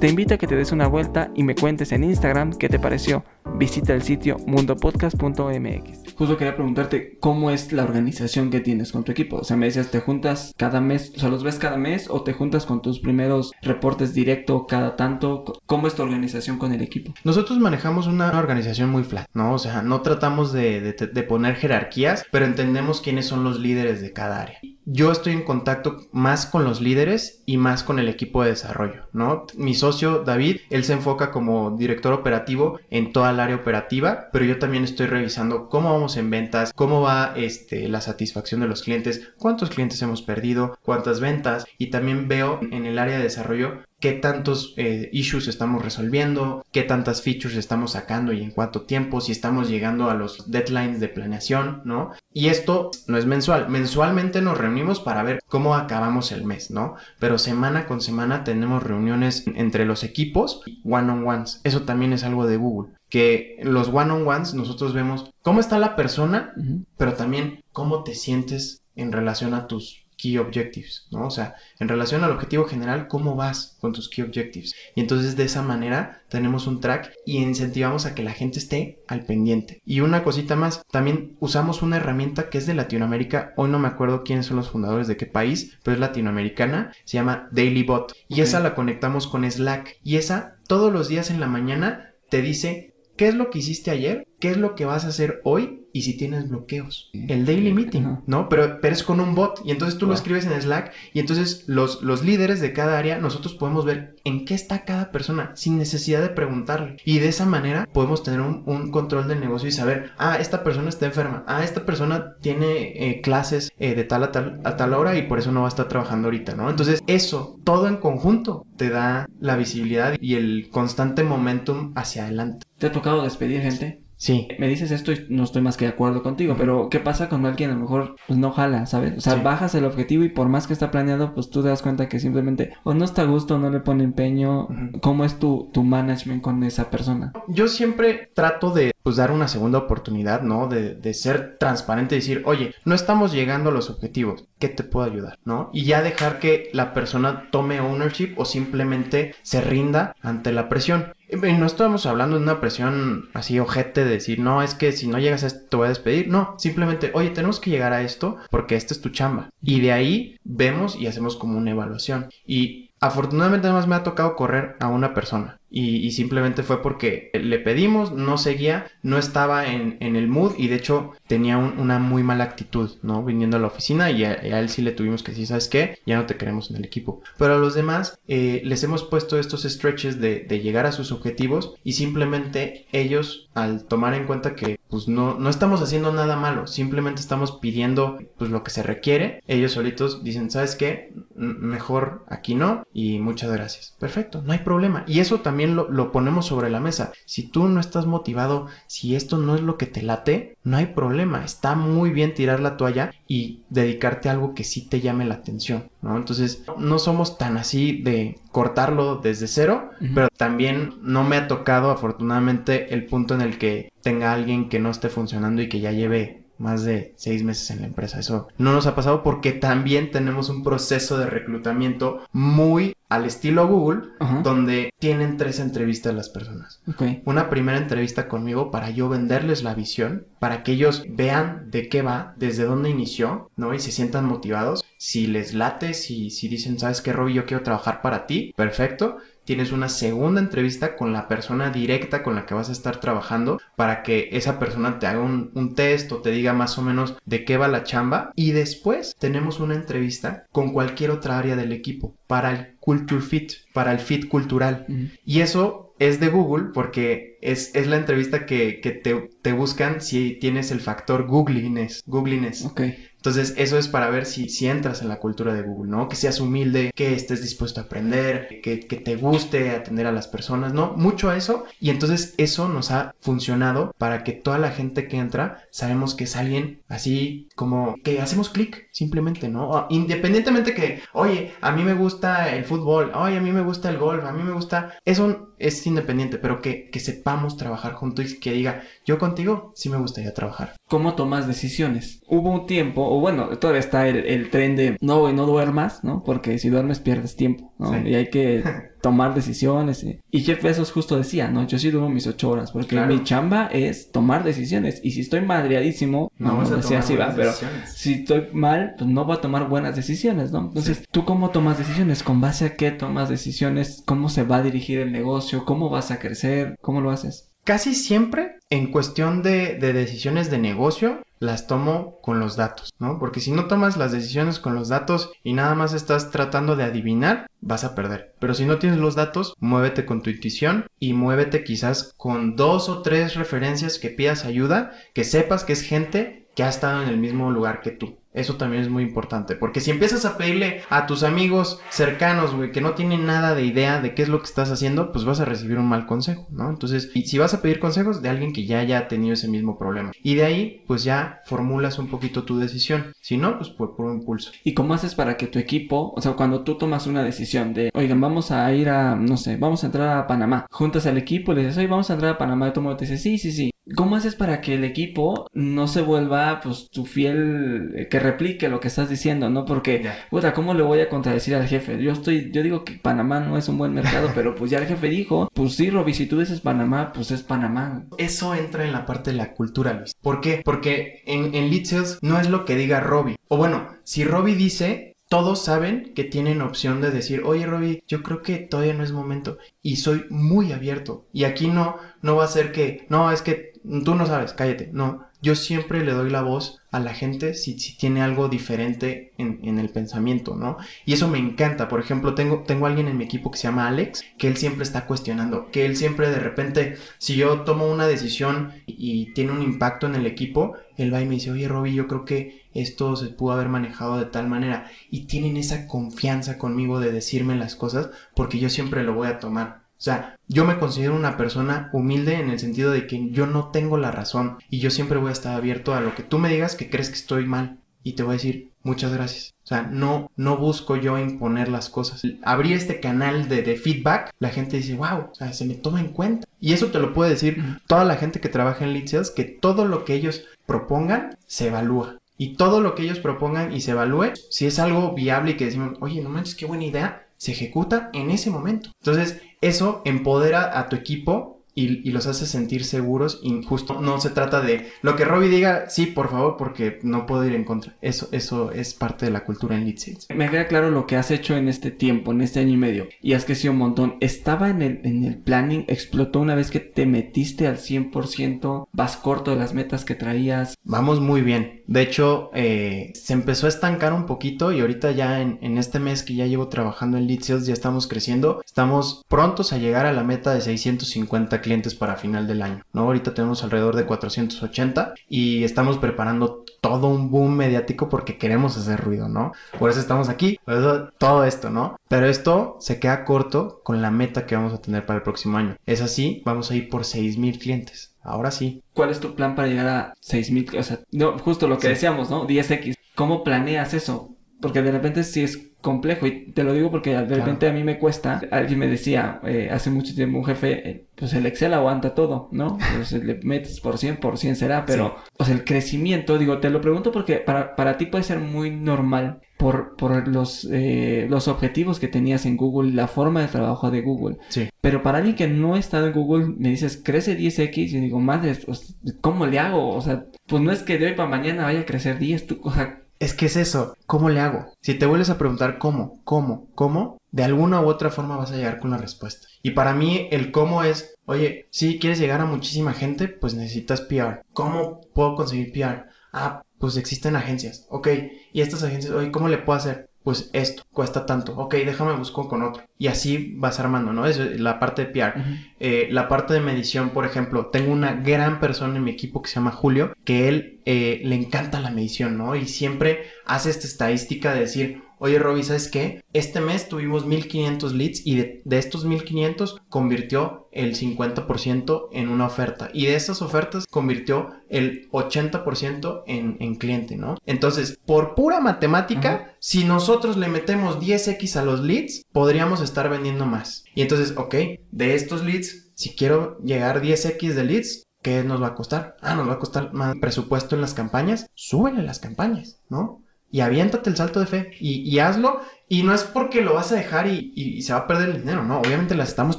Te invito a que te des una vuelta y me cuentes en Instagram qué te pareció. Visita el sitio mundopodcast.mx. Justo quería preguntarte cómo es la organización que tienes con tu equipo. O sea, me decías, ¿te juntas cada mes? O sea, ¿los ves cada mes o te juntas con tus primeros reportes directo cada tanto? ¿Cómo es tu organización con el equipo? Nosotros manejamos una organización muy flat, ¿no? O sea, no tratamos de, de, de poner jerarquías, pero entendemos quiénes son los líderes de cada área yo estoy en contacto más con los líderes y más con el equipo de desarrollo, ¿no? Mi socio David, él se enfoca como director operativo en toda el área operativa, pero yo también estoy revisando cómo vamos en ventas, cómo va este, la satisfacción de los clientes, cuántos clientes hemos perdido, cuántas ventas y también veo en el área de desarrollo qué tantos eh, issues estamos resolviendo, qué tantas features estamos sacando y en cuánto tiempo, si estamos llegando a los deadlines de planeación, ¿no? Y esto no es mensual, mensualmente nos reunimos para ver cómo acabamos el mes, ¿no? Pero semana con semana tenemos reuniones entre los equipos, one-on-ones, eso también es algo de Google que los one-on-ones nosotros vemos cómo está la persona, pero también cómo te sientes en relación a tus key objectives, ¿no? O sea, en relación al objetivo general, ¿cómo vas con tus key objectives? Y entonces de esa manera tenemos un track y incentivamos a que la gente esté al pendiente. Y una cosita más, también usamos una herramienta que es de Latinoamérica, hoy no me acuerdo quiénes son los fundadores de qué país, pero es latinoamericana, se llama DailyBot y esa la conectamos con Slack y esa todos los días en la mañana te dice qué es lo que hiciste ayer, qué es lo que vas a hacer hoy y si tienes bloqueos. El daily meeting, ¿no? Pero, pero es con un bot y entonces tú lo escribes en Slack y entonces los, los líderes de cada área nosotros podemos ver en qué está cada persona sin necesidad de preguntarle. Y de esa manera podemos tener un, control del negocio y saber, ah, esta persona está enferma, ah, esta persona tiene eh, clases eh, de tal a tal a tal hora y por eso no va a estar trabajando ahorita, ¿no? Entonces eso, todo en conjunto, te da la visibilidad y el constante momentum hacia adelante. ¿Te ha tocado despedir gente? Sí. Me dices esto y no estoy más que de acuerdo contigo, pero ¿qué pasa cuando alguien a lo mejor pues, no jala, ¿sabes? O sea, bajas el objetivo y por más que está planeado, pues tú te das cuenta que simplemente o no está a gusto, no le pone empeño. ¿Cómo es tu, tu management con esa persona? Yo siempre trato de pues dar una segunda oportunidad, ¿no? De, de ser transparente y decir, oye, no estamos llegando a los objetivos, ¿qué te puedo ayudar? ¿No? Y ya dejar que la persona tome ownership o simplemente se rinda ante la presión. No estamos hablando de una presión así ojete de decir, no, es que si no llegas a esto te voy a despedir. No, simplemente, oye, tenemos que llegar a esto porque esta es tu chamba. Y de ahí vemos y hacemos como una evaluación. Y afortunadamente además me ha tocado correr a una persona y, simplemente fue porque le pedimos, no seguía, no estaba en, el mood y de hecho tenía una muy mala actitud, ¿no? Viniendo a la oficina y a, él sí le tuvimos que decir, ¿sabes qué? Ya no te queremos en el equipo. Pero a los demás eh, les hemos puesto estos stretches de, llegar a sus objetivos y simplemente ellos al tomar en cuenta que pues no, no estamos haciendo nada malo, simplemente estamos pidiendo pues lo que se requiere, ellos solitos dicen, ¿sabes qué? Mejor aquí no y muchas gracias. Perfecto, no hay problema. Y eso también lo, ponemos sobre la mesa. Si tú no estás motivado, si esto no es lo que te late, no hay problema. Está muy bien tirar la toalla y dedicarte a algo que sí te llame la atención, ¿no? Entonces, no somos tan así de cortarlo desde cero, pero también no me ha tocado afortunadamente el punto en el que tenga alguien que no esté funcionando y que ya lleve más de seis meses en la empresa. Eso no nos ha pasado porque también tenemos un proceso de reclutamiento muy al estilo Google, donde tienen tres entrevistas las personas. Una primera entrevista conmigo para yo venderles la visión, para que ellos vean de qué va, desde dónde inició, ¿no? Y se sientan motivados. Si les late, si, si dicen, ¿sabes qué, Robbie? Yo quiero trabajar para ti, perfecto tienes una segunda entrevista con la persona directa con la que vas a estar trabajando para que esa persona te haga un, test o te diga más o menos de qué va la chamba. Y después tenemos una entrevista con cualquier otra área del equipo para el culture fit, para el fit cultural. Y eso es de Google porque es, la entrevista que, te, te, buscan si tienes el factor googliness. googliness. Okay. Entonces, eso es para ver si, si entras en la cultura de Google, ¿no? Que seas humilde, que estés dispuesto a aprender, que, que te guste atender a las personas, ¿no? Mucho a eso. Y entonces eso nos ha funcionado para que toda la gente que entra, sabemos que es alguien así como que hacemos clic, simplemente, ¿no? Ah, independientemente que, oye, a mí me gusta el fútbol, oye, a mí me gusta el golf, a mí me gusta... Eso es independiente, pero que, que sepamos trabajar juntos y que diga, yo contigo sí me gustaría trabajar. ¿Cómo tomas decisiones? Hubo un tiempo o bueno, todavía está el, el tren de no, güey, no duermas, ¿no? Porque si duermes pierdes tiempo, ¿no? Sí. Y hay que (laughs) tomar decisiones. Y, y Jeff Bezos justo decía, ¿no? Yo sí duermo mis ocho horas porque Claro. mi chamba es tomar decisiones. Y si estoy madreadísimo, No tomar así, va, pero si estoy mal, pues no voy a tomar buenas decisiones, ¿no? Entonces, ¿tú cómo tomas decisiones? ¿Con base a qué tomas decisiones? ¿Cómo se va a dirigir el negocio? ¿Cómo vas a crecer? ¿Cómo lo haces? Casi siempre, en cuestión de, de decisiones de negocio, las tomo con los datos, ¿no? Porque si no tomas las decisiones con los datos y nada más estás tratando de adivinar, vas a perder. Pero si no tienes los datos, muévete con tu intuición y muévete quizás con dos o tres referencias que pidas ayuda, que sepas que es gente que ha estado en el mismo lugar que tú. Eso también es muy importante, porque si empiezas a pedirle a tus amigos cercanos, güey, que no tienen nada de idea de qué es lo que estás haciendo, pues vas a recibir un mal consejo, ¿no? Entonces, y si vas a pedir consejos de alguien que ya haya tenido ese mismo problema. Y de ahí, pues ya formulas un poquito tu decisión. Si no, pues por puro impulso. ¿Y cómo haces para que tu equipo, o sea, cuando tú tomas una decisión de, oigan, vamos a ir a, no sé, vamos a entrar a Panamá, juntas al equipo y le dices, oye, vamos a entrar a Panamá, y todo el te dice, sí, sí, sí. ¿Cómo haces para que el equipo no se vuelva, pues, tu fiel, eh, que replique lo que estás diciendo, ¿no? Porque, puta, ¿cómo le voy a contradecir al jefe? Yo estoy, yo digo que Panamá no es un buen mercado, pero pues ya el jefe dijo, pues sí, Roby, si tú dices Panamá, pues es Panamá. Eso entra en la parte de la cultura, Luis. ¿Por qué? Porque en, en Lead Sales no es lo que diga Robbie. O bueno, si Robbie dice, todos saben que tienen opción de decir, oye Robbie, yo creo que todavía no es momento. Y soy muy abierto. Y aquí no, no va a ser que, no, es que tú no sabes, cállate. No, yo siempre le doy la voz a la gente si, si tiene algo diferente en, en el pensamiento, ¿no? Y eso me encanta. Por ejemplo, tengo, tengo alguien en mi equipo que se llama Alex, que él siempre está cuestionando, que él siempre de repente, si yo tomo una decisión y tiene un impacto en el equipo, él va y me dice, oye Robbie, yo creo que esto se pudo haber manejado de tal manera. Y tienen esa confianza conmigo de decirme las cosas porque yo siempre lo voy a tomar. O sea, yo me considero una persona humilde en el sentido de que yo no tengo la razón y yo siempre voy a estar abierto a lo que tú me digas que crees que estoy mal y te voy a decir muchas gracias. O sea, no, no busco yo imponer las cosas. Abrí este canal de, de feedback, la gente dice, wow, o sea, se me toma en cuenta. Y eso te lo puede decir toda la gente que trabaja en lead sales, que todo lo que ellos propongan se evalúa. Y todo lo que ellos propongan y se evalúe, si es algo viable y que decimos, oye, no manches, qué buena idea, se ejecuta en ese momento. Entonces, eso empodera a tu equipo y, y los hace sentir seguros y justo no se trata de lo que Robbie diga, sí, por favor, porque no puedo ir en contra. Eso, eso es parte de la cultura en Lead Sales. Me queda claro lo que has hecho en este tiempo, en este año y medio. Y has crecido un montón. ¿Estaba en el, en el planning? ¿Explotó una vez que te metiste al 100%? ¿Vas corto de las metas que traías? Vamos muy bien. De hecho, eh, se empezó a estancar un poquito y ahorita ya en, este mes que ya llevo trabajando en Lead ya estamos creciendo. Estamos prontos a llegar a la meta de 650 clientes para final del año. ¿no? Ahorita tenemos alrededor de 480 y estamos preparando todo un boom mediático porque queremos hacer ruido, ¿no? Por eso estamos aquí, por eso todo esto, ¿no? Pero esto se queda corto con la meta que vamos a tener para el próximo año. Es así, vamos a ir por 6,000 clientes. Ahora sí. ¿Cuál es tu plan para llegar a 6000? O sea, no, justo lo que Sí. decíamos, ¿no? 10x. ¿Cómo planeas eso? Porque de repente sí es complejo y te lo digo porque de Claro. repente a mí me cuesta. Alguien me decía eh, hace mucho tiempo un jefe, eh, pues el Excel aguanta todo, ¿no? (laughs) Pues le metes por 100, por 100 será, pero o sea, el crecimiento, digo, te lo pregunto porque para, para ti puede ser muy normal por, por los, eh, los objetivos que tenías en Google, la forma de trabajo de Google. Sí. Pero para alguien que no ha estado en Google, me dices, crece 10x y digo, madre, pues, ¿cómo le hago? O sea, pues no es que de hoy para mañana vaya a crecer 10, tú, o sea, Es que es eso, ¿cómo le hago? Si te vuelves a preguntar cómo, cómo, cómo, de alguna u otra forma vas a llegar con la respuesta. Y para mí el cómo es, oye, si quieres llegar a muchísima gente, pues necesitas PR. ¿Cómo puedo conseguir PR? Ah, pues existen agencias, ok. Y estas agencias, oye, ¿cómo le puedo hacer? Pues esto, cuesta tanto, ok, déjame busco con otro. Y así vas armando, ¿no? Es la parte de PR. Eh, la parte de medición, por ejemplo, tengo una gran persona en mi equipo que se llama Julio, que él eh, le encanta la medición, ¿no? Y siempre hace esta estadística de decir, oye Robbie, ¿sabes qué? Este mes tuvimos 1500 leads y de, de estos 1500 convirtió el 50% en una oferta. Y de esas ofertas convirtió el 80% en, en cliente, ¿no? Entonces, por pura matemática, si nosotros le metemos 10x a los leads, podríamos estar vendiendo más. Y entonces, ok, de estos leads, si quiero llegar 10x de leads, ¿Qué nos va a costar? Ah, nos va a costar más presupuesto en las campañas. Súbele las campañas, ¿no? Y aviéntate el salto de fe y, y hazlo y no es porque lo vas a dejar y, y, se va a perder el dinero, no. Obviamente las estamos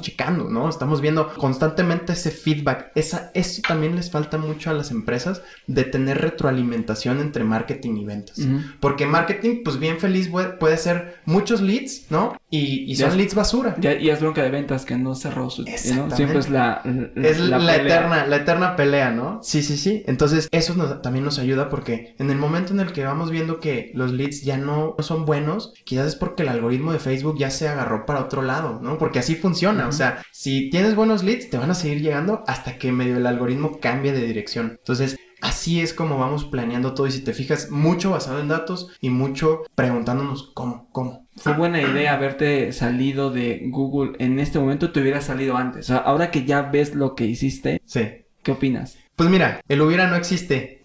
checando, ¿no? Estamos viendo constantemente ese feedback. Esa, eso también les falta mucho a las empresas de tener retroalimentación entre marketing y ventas. Porque marketing, pues bien feliz puede ser muchos leads, ¿no? Y, y son leads basura. y es bronca de ventas que no cerró su... ¿no? Siempre es la... es la, eterna, la eterna pelea, ¿no? Sí, sí, sí. Entonces eso también nos ayuda porque en el momento en el que vamos viendo que los leads ya no son buenos, quizás porque el algoritmo de Facebook ya se agarró para otro lado, ¿no? Porque así funciona, o sea, si tienes buenos leads, te van a seguir llegando hasta que medio el algoritmo cambie de dirección. Entonces, así es como vamos planeando todo y si te fijas, mucho basado en datos y mucho preguntándonos cómo, cómo. Fue buena idea haberte salido de Google en este momento, te hubiera salido antes. O sea, ahora que ya ves lo que hiciste, sí. ¿qué opinas? Pues mira, el hubiera no existe.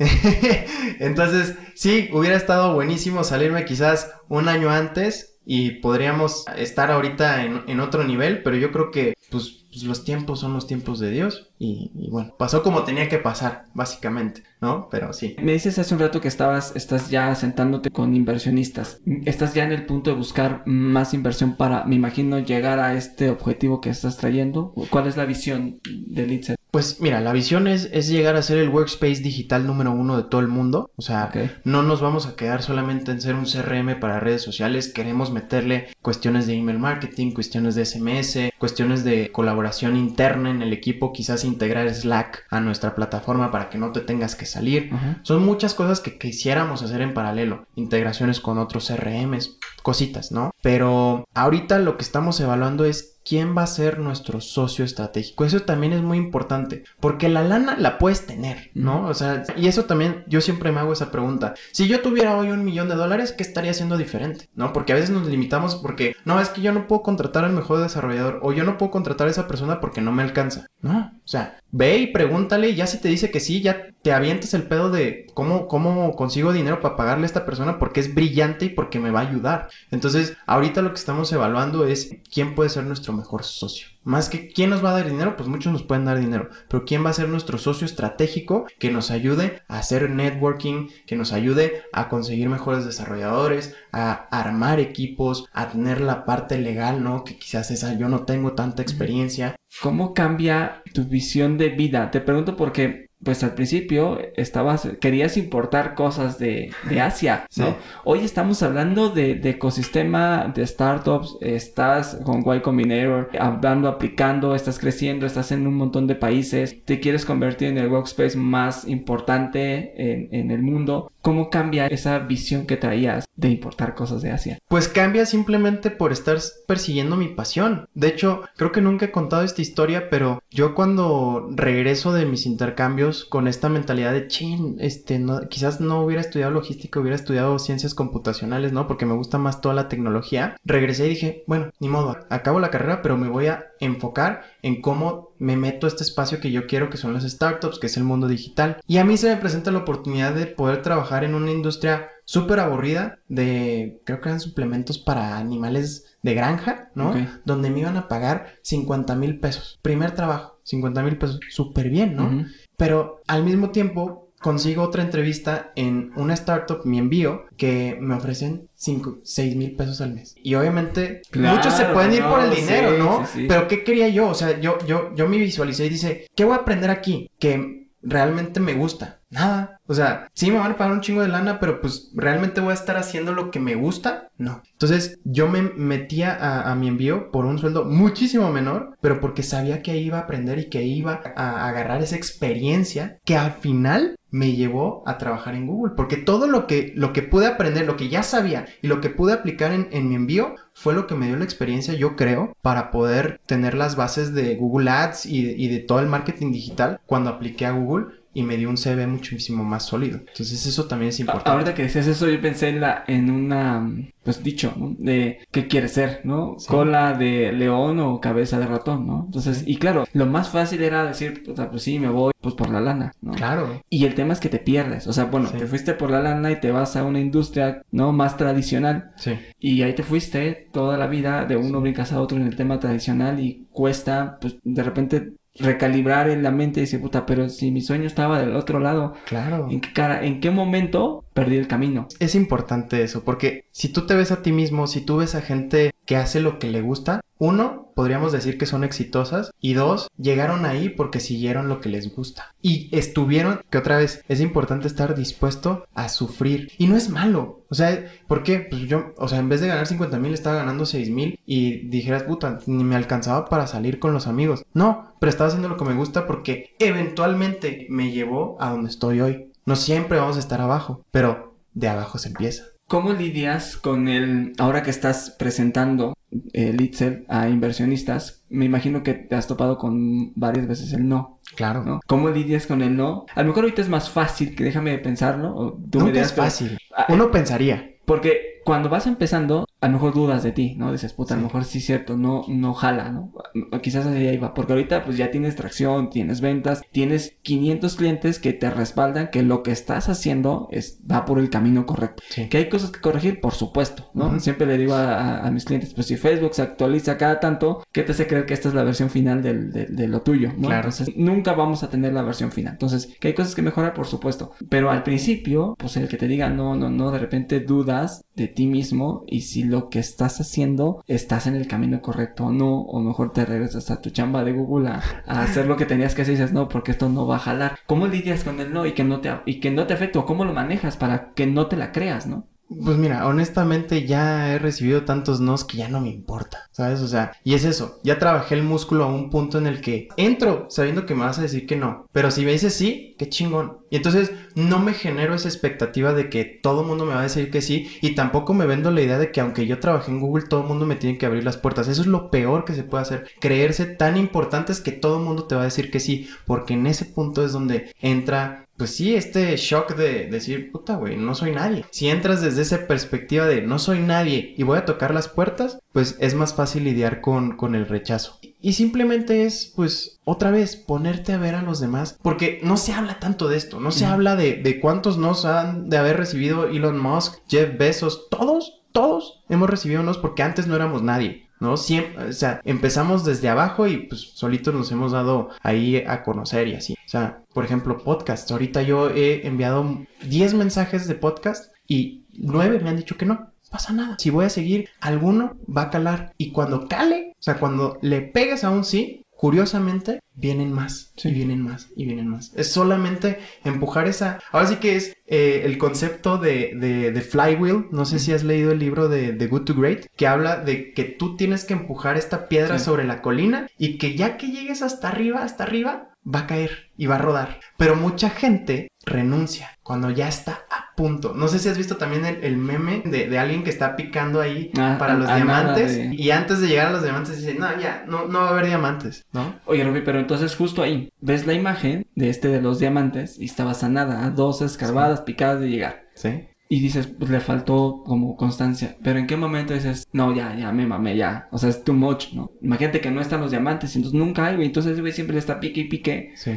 (laughs) Entonces, sí, hubiera estado buenísimo salirme quizás un año antes y podríamos estar ahorita en, en otro nivel, pero yo creo que pues pues los tiempos son los tiempos de Dios y, bueno, pasó como tenía que pasar, básicamente, ¿no? Pero sí. Me dices hace un rato que estabas, estás ya sentándote con inversionistas. Estás ya en el punto de buscar más inversión para, me imagino, llegar a este objetivo que estás trayendo. ¿Cuál es la visión de Litzer? Pues mira, la visión es, es, llegar a ser el workspace digital número uno de todo el mundo. O sea, no nos vamos a quedar solamente en ser un CRM para redes sociales. Queremos meterle cuestiones de email marketing, cuestiones de SMS, cuestiones de colaboración interna en el equipo, quizás integrar Slack a nuestra plataforma para que no te tengas que salir. Son muchas cosas que quisiéramos hacer en paralelo, integraciones con otros CRMs, cositas, ¿no? Pero ahorita lo que estamos evaluando es quién va a ser nuestro socio estratégico. Eso también es muy importante, porque la lana la puedes tener, ¿no? O sea, y eso también yo siempre me hago esa pregunta. Si yo tuviera hoy un millón de dólares, ¿qué estaría haciendo diferente? ¿No? Porque a veces nos limitamos porque, no, es que yo no puedo contratar al mejor desarrollador o yo no puedo contratar a esa persona porque no me alcanza. No, sea, ve y pregúntale y ya si te dice que sí, ya te avientes el pedo de cómo, cómo consigo dinero para pagarle a esta persona porque es brillante y porque me va a ayudar. Entonces, ahorita lo que estamos evaluando es quién puede ser nuestro mejor socio. Más que quién nos va a dar dinero, pues muchos nos pueden dar dinero, pero quién va a ser nuestro socio estratégico que nos ayude a hacer networking, que nos ayude a conseguir mejores desarrolladores, a armar equipos, a tener la parte legal, ¿no? Que quizás esa yo no tengo tanta experiencia. ¿Cómo cambia tu visión de vida? Te pregunto porque pues al principio estabas, querías importar cosas de, de Asia, ¿no? Hoy estamos hablando de, de, ecosistema de startups, estás con Y Combinator, hablando, aplicando, estás creciendo, estás en un montón de países, te quieres convertir en el workspace más importante en, en el mundo. ¿Cómo cambia esa visión que traías de importar cosas de Asia? Pues cambia simplemente por estar persiguiendo mi pasión. De hecho, creo que nunca he contado esta historia, pero yo cuando regreso de mis intercambios con esta mentalidad de chin, este, no, quizás no hubiera estudiado logística, hubiera estudiado ciencias computacionales, ¿no? Porque me gusta más toda la tecnología. Regresé y dije, bueno, ni modo, acabo la carrera, pero me voy a enfocar en cómo me meto a este espacio que yo quiero, que son las startups, que es el mundo digital. Y a mí se me presenta la oportunidad de poder trabajar en una industria súper aburrida de, creo que eran suplementos para animales de granja, ¿no? Donde me iban a pagar 50 mil pesos. Primer trabajo, 50 mil pesos, súper bien, ¿no? Pero al mismo tiempo consigo otra entrevista en una startup, mi envío, que me ofrecen 5, 6 mil pesos al mes. Y obviamente muchos se pueden ir por el dinero, ¿no? Pero ¿qué quería yo? O sea, yo, yo, yo me visualicé y dice, ¿qué voy a aprender aquí? Que realmente me gusta. Nada. O sea, sí me van a pagar un chingo de lana, pero pues realmente voy a estar haciendo lo que me gusta. No. Entonces yo me metía a, mi envío por un sueldo muchísimo menor, pero porque sabía que iba a aprender y que iba a agarrar esa experiencia que al final me llevó a trabajar en Google. Porque todo lo que, lo que pude aprender, lo que ya sabía y lo que pude aplicar en, mi envío fue lo que me dio la experiencia, yo creo, para poder tener las bases de Google Ads y, de todo el marketing digital cuando apliqué a Google y me dio un CV muchísimo más sólido. Entonces eso también es importante. Ahorita que decías eso, yo pensé en, la, en una, pues dicho, ¿no? De qué quiere ser, ¿no? Cola de león o cabeza de ratón, ¿no? Entonces, y claro, lo más fácil era decir, o sea, pues sí, me voy, pues por la lana, ¿no? Claro. Y el tema es que te pierdes, o sea, bueno, te fuiste por la lana y te vas a una industria, ¿no? Más tradicional. Sí. Y ahí te fuiste toda la vida, de uno brincas a otro en el tema tradicional y cuesta, pues de repente recalibrar en la mente y decir, puta, pero si mi sueño estaba del otro lado, Claro. ¿en qué, cara, ¿en qué momento perdí el camino? Es importante eso, porque si tú te ves a ti mismo, si tú ves a gente que hace lo que le gusta, uno, podríamos decir que son exitosas, y dos, llegaron ahí porque siguieron lo que les gusta. Y estuvieron, que otra vez, es importante estar dispuesto a sufrir. Y no es malo. O sea, ¿por qué? Pues yo, o sea, en vez de ganar 50 mil, estaba ganando 6 mil y dijeras, puta, ni me alcanzaba para salir con los amigos. No, pero estaba haciendo lo que me gusta porque eventualmente me llevó a donde estoy hoy. No siempre vamos a estar abajo, pero de abajo se empieza. ¿Cómo lidias con el, ahora que estás presentando eh, Litzel a inversionistas, me imagino que te has topado con varias veces el no, Claro. ¿no? ¿Cómo lidias con el no? A lo mejor ahorita es más fácil, que déjame pensarlo, o tú me Nunca dirás, es fácil. Uno pensaría. Porque cuando vas empezando, a lo mejor dudas de ti, ¿no? Dices, puta, a lo mejor sí es cierto, no, no jala, ¿no? Quizás así ahí va. Porque ahorita pues ya tienes tracción, tienes ventas, tienes 500 clientes que te respaldan que lo que estás haciendo es, va por el camino correcto. Sí. Que hay cosas que corregir, por supuesto, ¿no? Siempre le digo a, a- a mis clientes, pues si Facebook se actualiza cada tanto, ¿qué te hace creer que esta es la versión final del- de, de lo tuyo, ¿no? Claro. Entonces, nunca vamos a tener la versión final. Entonces, que hay cosas que mejorar, por supuesto. Pero al principio, pues el que te diga no, no, no, de repente dudas de ti mismo y si lo que estás haciendo estás en el camino correcto o no, o mejor te regresas a tu chamba de Google a, hacer lo que tenías que hacer y dices, no, porque esto no va a jalar. ¿Cómo lidias con el no y que no te, y que no te afecte o cómo lo manejas para que no te la creas, ¿no? Pues mira, honestamente ya he recibido tantos nos que ya no me importa, ¿sabes? O sea, y es eso, ya trabajé el músculo a un punto en el que entro sabiendo que me vas a decir que no, pero si me dices sí, qué chingón. Y entonces no me genero esa expectativa de que todo el mundo me va a decir que sí y tampoco me vendo la idea de que aunque yo trabajé en Google, todo el mundo me tiene que abrir las puertas. Eso es lo peor que se puede hacer, creerse tan importantes que todo el mundo te va a decir que sí, porque en ese punto es donde entra pues sí, este shock de decir, puta, güey, no soy nadie. Si entras desde esa perspectiva de no soy nadie y voy a tocar las puertas, pues es más fácil lidiar con, con el rechazo. Y simplemente es, pues, otra vez, ponerte a ver a los demás. Porque no se habla tanto de esto. No se habla de, de cuántos nos han de haber recibido Elon Musk, Jeff Bezos, todos, todos hemos recibido unos porque antes no éramos nadie. ¿no? Siempre, o sea, empezamos desde abajo y pues solitos nos hemos dado ahí a conocer y así. O sea, por ejemplo, podcast. Ahorita yo he enviado 10 mensajes de podcast y 9 me han dicho que no. Pasa nada. Si voy a seguir, alguno va a calar. Y cuando cale, o sea, cuando le pegues a un sí, curiosamente, vienen más. Sí. Y vienen más. Y vienen más. Es solamente empujar esa... Ahora sí que es eh, el concepto de, de, de Flywheel. No sé si has leído el libro de, de Good to Great. Que habla de que tú tienes que empujar esta piedra Sí. sobre la colina. Y que ya que llegues hasta arriba, hasta arriba, va a caer y va a rodar. Pero mucha gente renuncia cuando ya está a punto. No sé si has visto también el, el meme de, de alguien que está picando ahí Ah, para los diamantes. de- Y antes de llegar a los diamantes dice, no, ya, no, no va a haber diamantes, ¿no? Oye, Robbie, pero entonces justo ahí ves la imagen de este de los diamantes y estaba sanada a dos escarbadas picadas de llegar. Sí. Y dices, pues le faltó como constancia. Pero ¿en qué momento dices, no, ya, ya, me mamé, ya? O sea, es too much, ¿no? Imagínate que no están los diamantes, entonces nunca hay, güey. Entonces, güey, siempre le está pique y pique Sí.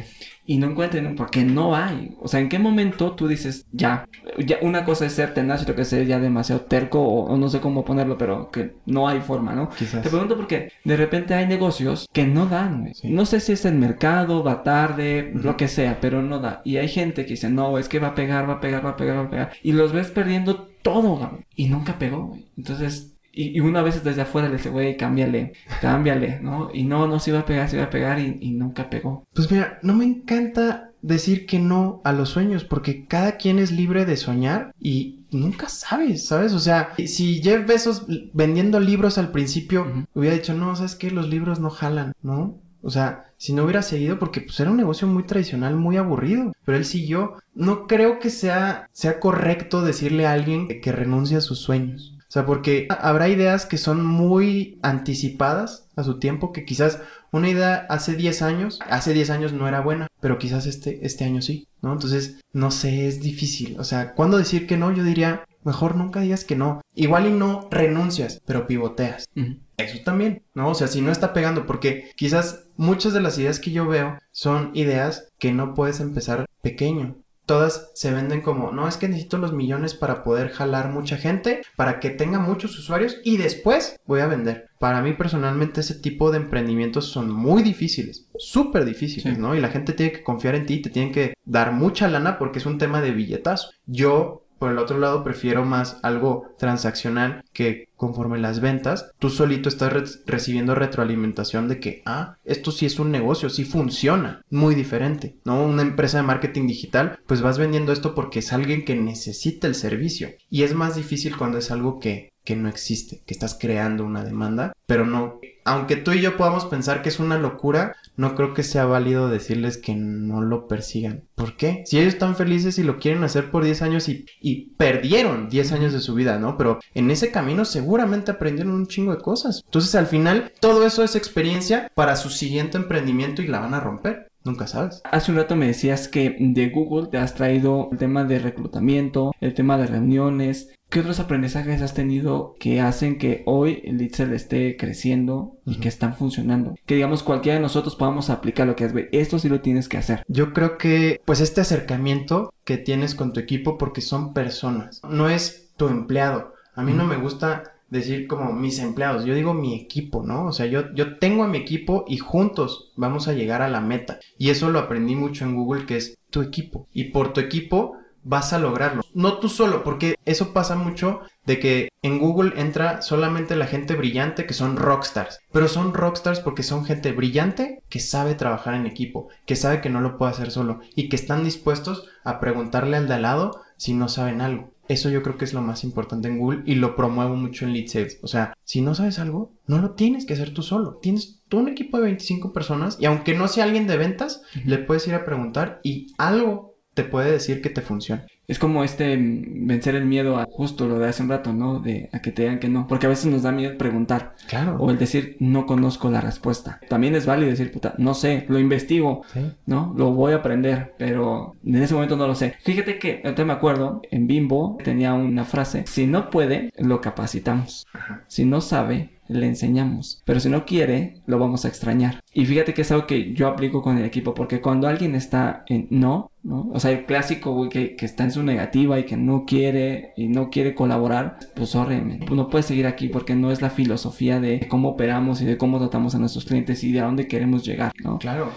Y no encuentran porque no hay. O sea, ¿en qué momento tú dices, ya? ya una cosa es ser tenaz y otra cosa es ser ya demasiado terco o, o no sé cómo ponerlo, pero que no hay forma, ¿no? Quizás. Te pregunto porque de repente hay negocios que no dan. Sí. No sé si es el mercado, va tarde, lo que sea, pero no da. Y hay gente que dice, no, es que va a pegar, va a pegar, va a pegar, va a pegar. Y los ves perdiendo todo, güey. Y nunca pegó, güey. Entonces, y, y una vez desde afuera le dice, güey, cámbiale, cámbiale, ¿no? Y no, no, se iba a pegar, se iba a pegar y, y nunca pegó. Pues mira, no me encanta decir que no a los sueños, porque cada quien es libre de soñar y nunca sabes, ¿sabes? O sea, si Jeff Bezos vendiendo libros al principio hubiera dicho, no, ¿sabes qué? Los libros no jalan, ¿no? O sea, si no hubiera seguido, porque pues era un negocio muy tradicional, muy aburrido, pero él siguió. No creo que sea, sea correcto decirle a alguien que, que renuncie a sus sueños. O sea, porque habrá ideas que son muy anticipadas a su tiempo, que quizás una idea hace 10 años, hace 10 años no era buena, pero quizás este, este año sí, ¿no? Entonces, no sé, es difícil. O sea, ¿cuándo decir que no? Yo diría, mejor nunca digas que no. Igual y no renuncias, pero pivoteas. Eso también, ¿no? O sea, si no está pegando, porque quizás muchas de las ideas que yo veo son ideas que no puedes empezar pequeño. Todas se venden como, no, es que necesito los millones para poder jalar mucha gente, para que tenga muchos usuarios y después voy a vender. para mí personalmente ese tipo de emprendimientos son muy difíciles, súper difíciles, Sí. ¿no? Y la gente tiene que confiar en ti, te tienen que dar mucha lana porque es un tema de billetazo. Yo, por el otro lado, prefiero más algo transaccional que conforme las ventas, tú solito estás re- recibiendo retroalimentación de que, ah, esto sí es un negocio, sí funciona, muy diferente, ¿no? Una empresa de marketing digital, pues vas vendiendo esto porque es alguien que necesita el servicio. Y es más difícil cuando es algo que, que no existe, que estás creando una demanda, pero no, aunque tú y yo podamos pensar que es una locura, no creo que sea válido decirles que no lo persigan. ¿Por qué? Si ellos están felices y lo quieren hacer por 10 años y, y perdieron 10 años de su vida, ¿no? Pero en ese camino seguramente aprendieron un chingo de cosas. Entonces al final todo eso es experiencia para su siguiente emprendimiento y la van a romper. Nunca sabes. Hace un rato me decías que de Google te has traído el tema de reclutamiento, el tema de reuniones. ¿Qué otros aprendizajes has tenido que hacen que hoy el Litzel esté creciendo y que están funcionando? Que digamos cualquiera de nosotros podamos aplicar lo que es, güey, esto sí lo tienes que hacer. Yo creo que pues este acercamiento que tienes con tu equipo porque son personas, no es tu empleado. A mí no me gusta decir como mis empleados, yo digo mi equipo, ¿no? O sea, yo, yo tengo a mi equipo y juntos vamos a llegar a la meta. Y eso lo aprendí mucho en Google, que es tu equipo. Y por tu equipo vas a lograrlo. No tú solo, porque eso pasa mucho de que en Google entra solamente la gente brillante que son rockstars. Pero son rockstars porque son gente brillante que sabe trabajar en equipo, que sabe que no lo puede hacer solo y que están dispuestos a preguntarle al de al lado si no saben algo. Eso yo creo que es lo más importante en Google y lo promuevo mucho en Lead Sales. O sea, si no sabes algo, no lo tienes que hacer tú solo. Tienes tú un equipo de 25 personas y aunque no sea alguien de ventas, le puedes ir a preguntar y algo te puede decir que te funciona. Es como este mm, vencer el miedo a justo lo de hace un rato, ¿no? De a que te digan que no. Porque a veces nos da miedo preguntar. Claro. O el decir, no conozco la respuesta. También es válido decir, puta, no sé, lo investigo, Sí. ¿no? Lo voy a aprender, pero en ese momento no lo sé. Fíjate que, ahorita me acuerdo, en Bimbo tenía una frase, si no puede, lo capacitamos. Ajá. Si no sabe, le enseñamos. Pero si no quiere, lo vamos a extrañar. Y fíjate que es algo que yo aplico con el equipo, porque cuando alguien está en no, ¿no? O sea, el clásico, güey, que, que está en su negativa y que no quiere y no quiere colaborar, pues sorry, man, pues no puede seguir aquí porque no es la filosofía de cómo operamos y de cómo tratamos a nuestros clientes y de a dónde queremos llegar, ¿no? Claro.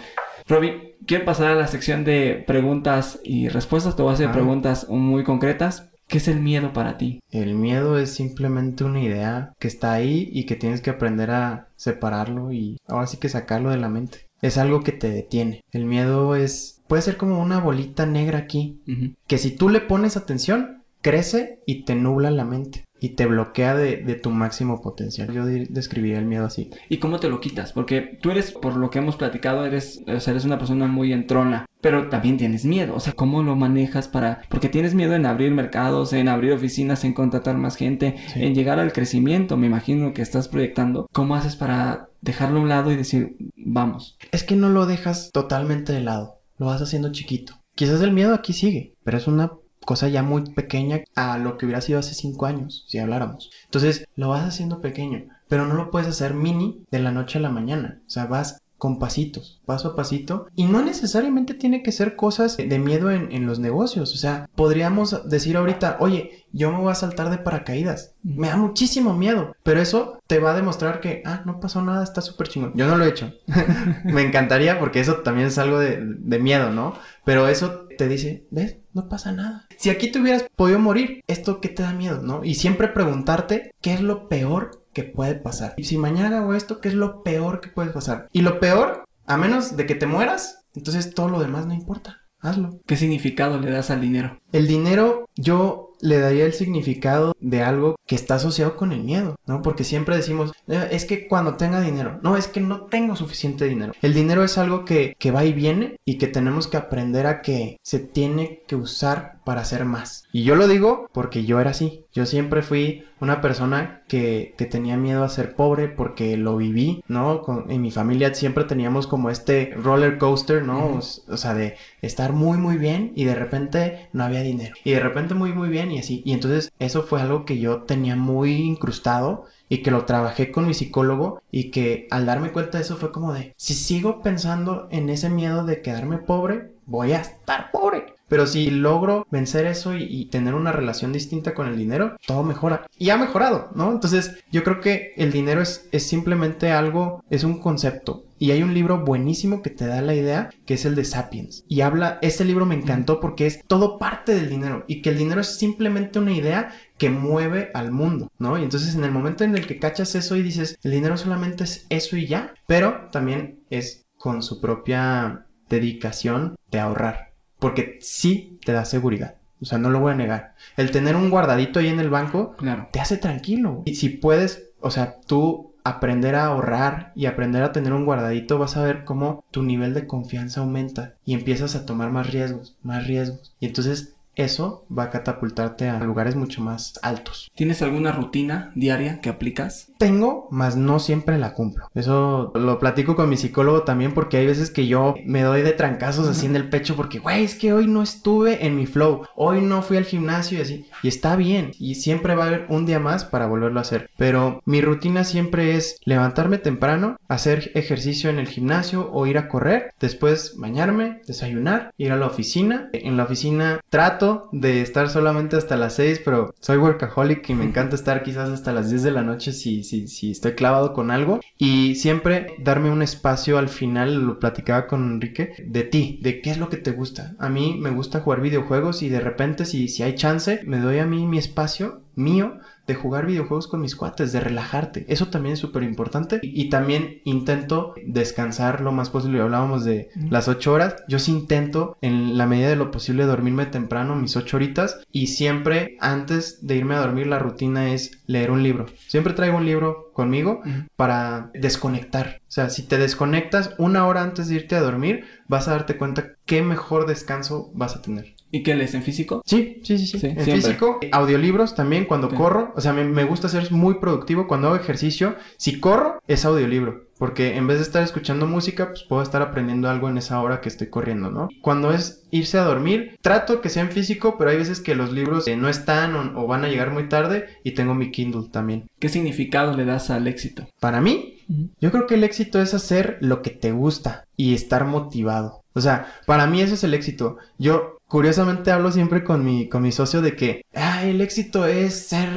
Robbie, quiero pasar a la sección de preguntas y respuestas. Te voy a hacer Ah. preguntas muy concretas. ¿Qué es el miedo para ti? El miedo es simplemente una idea que está ahí y que tienes que aprender a separarlo y ahora sí que sacarlo de la mente. Es algo que te detiene. El miedo es... puede ser como una bolita negra aquí, que si tú le pones atención, crece y te nubla la mente y te bloquea de, de tu máximo potencial. Yo de- describiría el miedo así. ¿Y cómo te lo quitas? Porque tú eres, por lo que hemos platicado, eres, o sea, eres una persona muy entrona, pero también tienes miedo. O sea, ¿cómo lo manejas para...? Porque tienes miedo en abrir mercados, en abrir oficinas, en contratar más gente, Sí. en llegar al crecimiento, me imagino que estás proyectando. ¿Cómo haces para dejarlo a un lado y decir, vamos? Es que no lo dejas totalmente de lado, lo vas haciendo chiquito. Quizás el miedo aquí sigue, pero es una cosa ya muy pequeña a lo que hubiera sido hace cinco años, si habláramos. Entonces, lo vas haciendo pequeño, pero no lo puedes hacer mini de la noche a la mañana. O sea, vas con pasitos, paso a pasito. Y no necesariamente tiene que ser cosas de miedo en, los negocios. O sea, podríamos decir ahorita, oye, yo me voy a saltar de paracaídas. Me da muchísimo miedo. Pero eso te va a demostrar que, ah, no pasó nada, está súper chingón. Yo no lo he hecho. (laughs) me encantaría porque eso también es algo de, de miedo, ¿no? Pero eso te dice, ¿ves? No pasa nada. Si aquí te hubieras podido morir, ¿esto qué te da miedo, no? Y siempre preguntarte qué es lo peor que puede pasar. Y si mañana hago esto, ¿qué es lo peor que puede pasar? Y lo peor, a menos de que te mueras, entonces todo lo demás no importa. Hazlo. ¿Qué significado le das al dinero? El dinero, yo le daría el significado de algo que está asociado con el miedo, ¿no? Porque siempre decimos, "Eh, es que cuando tenga dinero, no, es que no tengo suficiente dinero. El dinero es algo que, que va y viene y que tenemos que aprender a que se tiene que usar para hacer más. Y yo lo digo porque yo era así. Yo siempre fui una persona que, que tenía miedo a ser pobre porque lo viví, ¿no? Con- en mi familia siempre teníamos como este roller coaster, ¿no? Ujú. O sea, de estar muy, muy bien y de repente no había dinero. Y de repente muy, muy bien y así. Y entonces eso fue algo que yo tenía muy incrustado y que lo trabajé con mi psicólogo y que al darme cuenta de eso fue como de, si sigo pensando en ese miedo de quedarme pobre, voy a estar pobre. Pero si logro vencer eso y, tener una relación distinta con el dinero, todo mejora. Y ha mejorado, ¿no? Entonces yo creo que el dinero es, es simplemente algo, es un concepto. Y hay un libro buenísimo que te da la idea, que es el de Sapiens. Y habla, ese libro me encantó porque es todo parte del dinero y que el dinero es simplemente una idea que mueve al mundo, ¿no? Y entonces en el momento en el que cachas eso y dices, el dinero solamente es eso y ya, pero también es con su propia dedicación de ahorrar, porque sí te da seguridad. O sea, no lo voy a negar. El tener un guardadito ahí en el banco Claro. te hace tranquilo. Y si puedes, o sea, tú aprender a ahorrar y aprender a tener un guardadito, vas a ver cómo tu nivel de confianza aumenta y empiezas a tomar más riesgos, más riesgos. Y entonces eso va a catapultarte a lugares mucho más altos. ¿Tienes alguna rutina diaria que aplicas? Tengo, mas no siempre la cumplo. Eso lo platico con mi psicólogo también porque hay veces que yo me doy de trancazos así en el pecho porque, güey, es que hoy no estuve en mi flow, hoy no fui al gimnasio y así. Y está bien, y siempre va a haber un día más para volverlo a hacer. Pero mi rutina siempre es levantarme temprano, hacer ejercicio en el gimnasio o ir a correr, después bañarme, desayunar, ir a la oficina. En la oficina trato de estar solamente hasta las 6, pero soy workaholic y me encanta estar quizás hasta las 10 de la noche si, si, si estoy clavado con algo. Y siempre darme un espacio al final, lo platicaba con Enrique, de ti, de qué es lo que te gusta. A mí me gusta jugar videojuegos y de repente si, si hay chance, me doy a mí mi espacio mío de jugar videojuegos con mis cuates, de relajarte. Eso también es súper importante. Y, y, también intento descansar lo más posible. Hablábamos de mm. las 8 horas. Yo sí intento, en la medida de lo posible, dormirme temprano, mis 8 horitas. Y siempre, antes de irme a dormir, la rutina es leer un libro. Siempre traigo un libro conmigo mm. para desconectar. O sea, si te desconectas una hora antes de irte a dormir, vas a darte cuenta qué mejor descanso vas a tener. ¿Y qué lees en físico? Sí, sí, sí, sí. Sí, en siempre. físico, audiolibros también cuando Sí. corro. O sea, me, me gusta ser muy productivo cuando hago ejercicio. Si corro, es audiolibro. Porque en vez de estar escuchando música, pues puedo estar aprendiendo algo en esa hora que estoy corriendo, ¿no? Cuando es irse a dormir, trato que sea en físico, pero hay veces que los libros eh, no están o, o van a llegar muy tarde y tengo mi Kindle también. ¿Qué significado le das al éxito? Para mí, yo creo que el éxito es hacer lo que te gusta y estar motivado. O sea, para mí eso es el éxito. Yo curiosamente hablo siempre con mi, con mi socio de que ah, el éxito es ser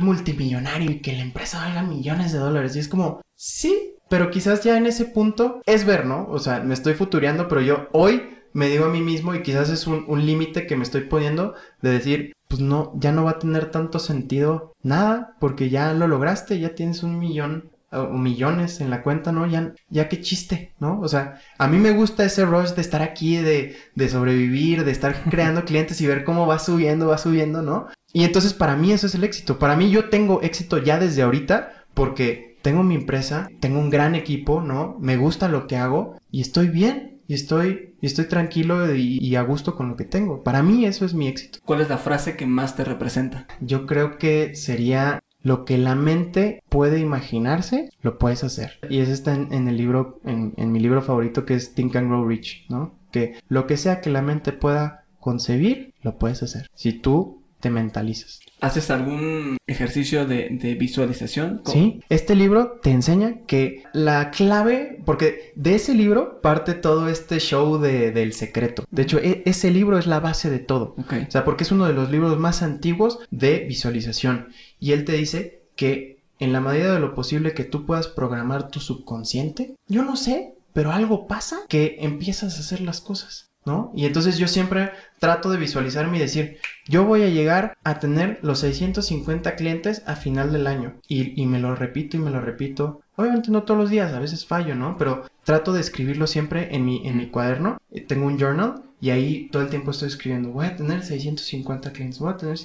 multimillonario y que la empresa valga millones de dólares. Y es como, sí, pero quizás ya en ese punto es ver, ¿no? O sea, me estoy futureando, pero yo hoy me digo a mí mismo y quizás es un, un límite que me estoy poniendo de decir, pues no, ya no va a tener tanto sentido nada porque ya lo lograste, ya tienes un millón o millones en la cuenta, ¿no? Ya, ya qué chiste, ¿no? O sea, a mí me gusta ese rush de estar aquí, de, de sobrevivir, de estar (laughs) creando clientes y ver cómo va subiendo, va subiendo, ¿no? Y entonces para mí eso es el éxito. Para mí yo tengo éxito ya desde ahorita porque tengo mi empresa, tengo un gran equipo, ¿no? Me gusta lo que hago y estoy bien. Y estoy, y estoy tranquilo y, y a gusto con lo que tengo. Para mí eso es mi éxito. ¿Cuál es la frase que más te representa? Yo creo que sería lo que la mente puede imaginarse, lo puedes hacer. Y eso está en, el libro, en, en, mi libro favorito que es Think and Grow Rich, ¿no? Que lo que sea que la mente pueda concebir, lo puedes hacer. Si tú te mentalizas. ¿Haces algún ejercicio de, de visualización? Sí, este libro te enseña que la clave, porque de ese libro parte todo este show de, del secreto. De hecho, e ese libro es la base de todo. Okay. O sea, porque es uno de los libros más antiguos de visualización. Y él te dice que en la medida de lo posible que tú puedas programar tu subconsciente, yo no sé, pero algo pasa que empiezas a hacer las cosas. ¿No? Y entonces yo siempre trato de visualizarme y decir, yo voy a llegar a tener los 650 clientes a final del año. Y, y, me lo repito y me lo repito. Obviamente no todos los días, a veces fallo, ¿no? Pero trato de escribirlo siempre en mi, en mi cuaderno. Tengo un journal y ahí todo el tiempo estoy escribiendo, voy a tener 650 clientes, voy a tener...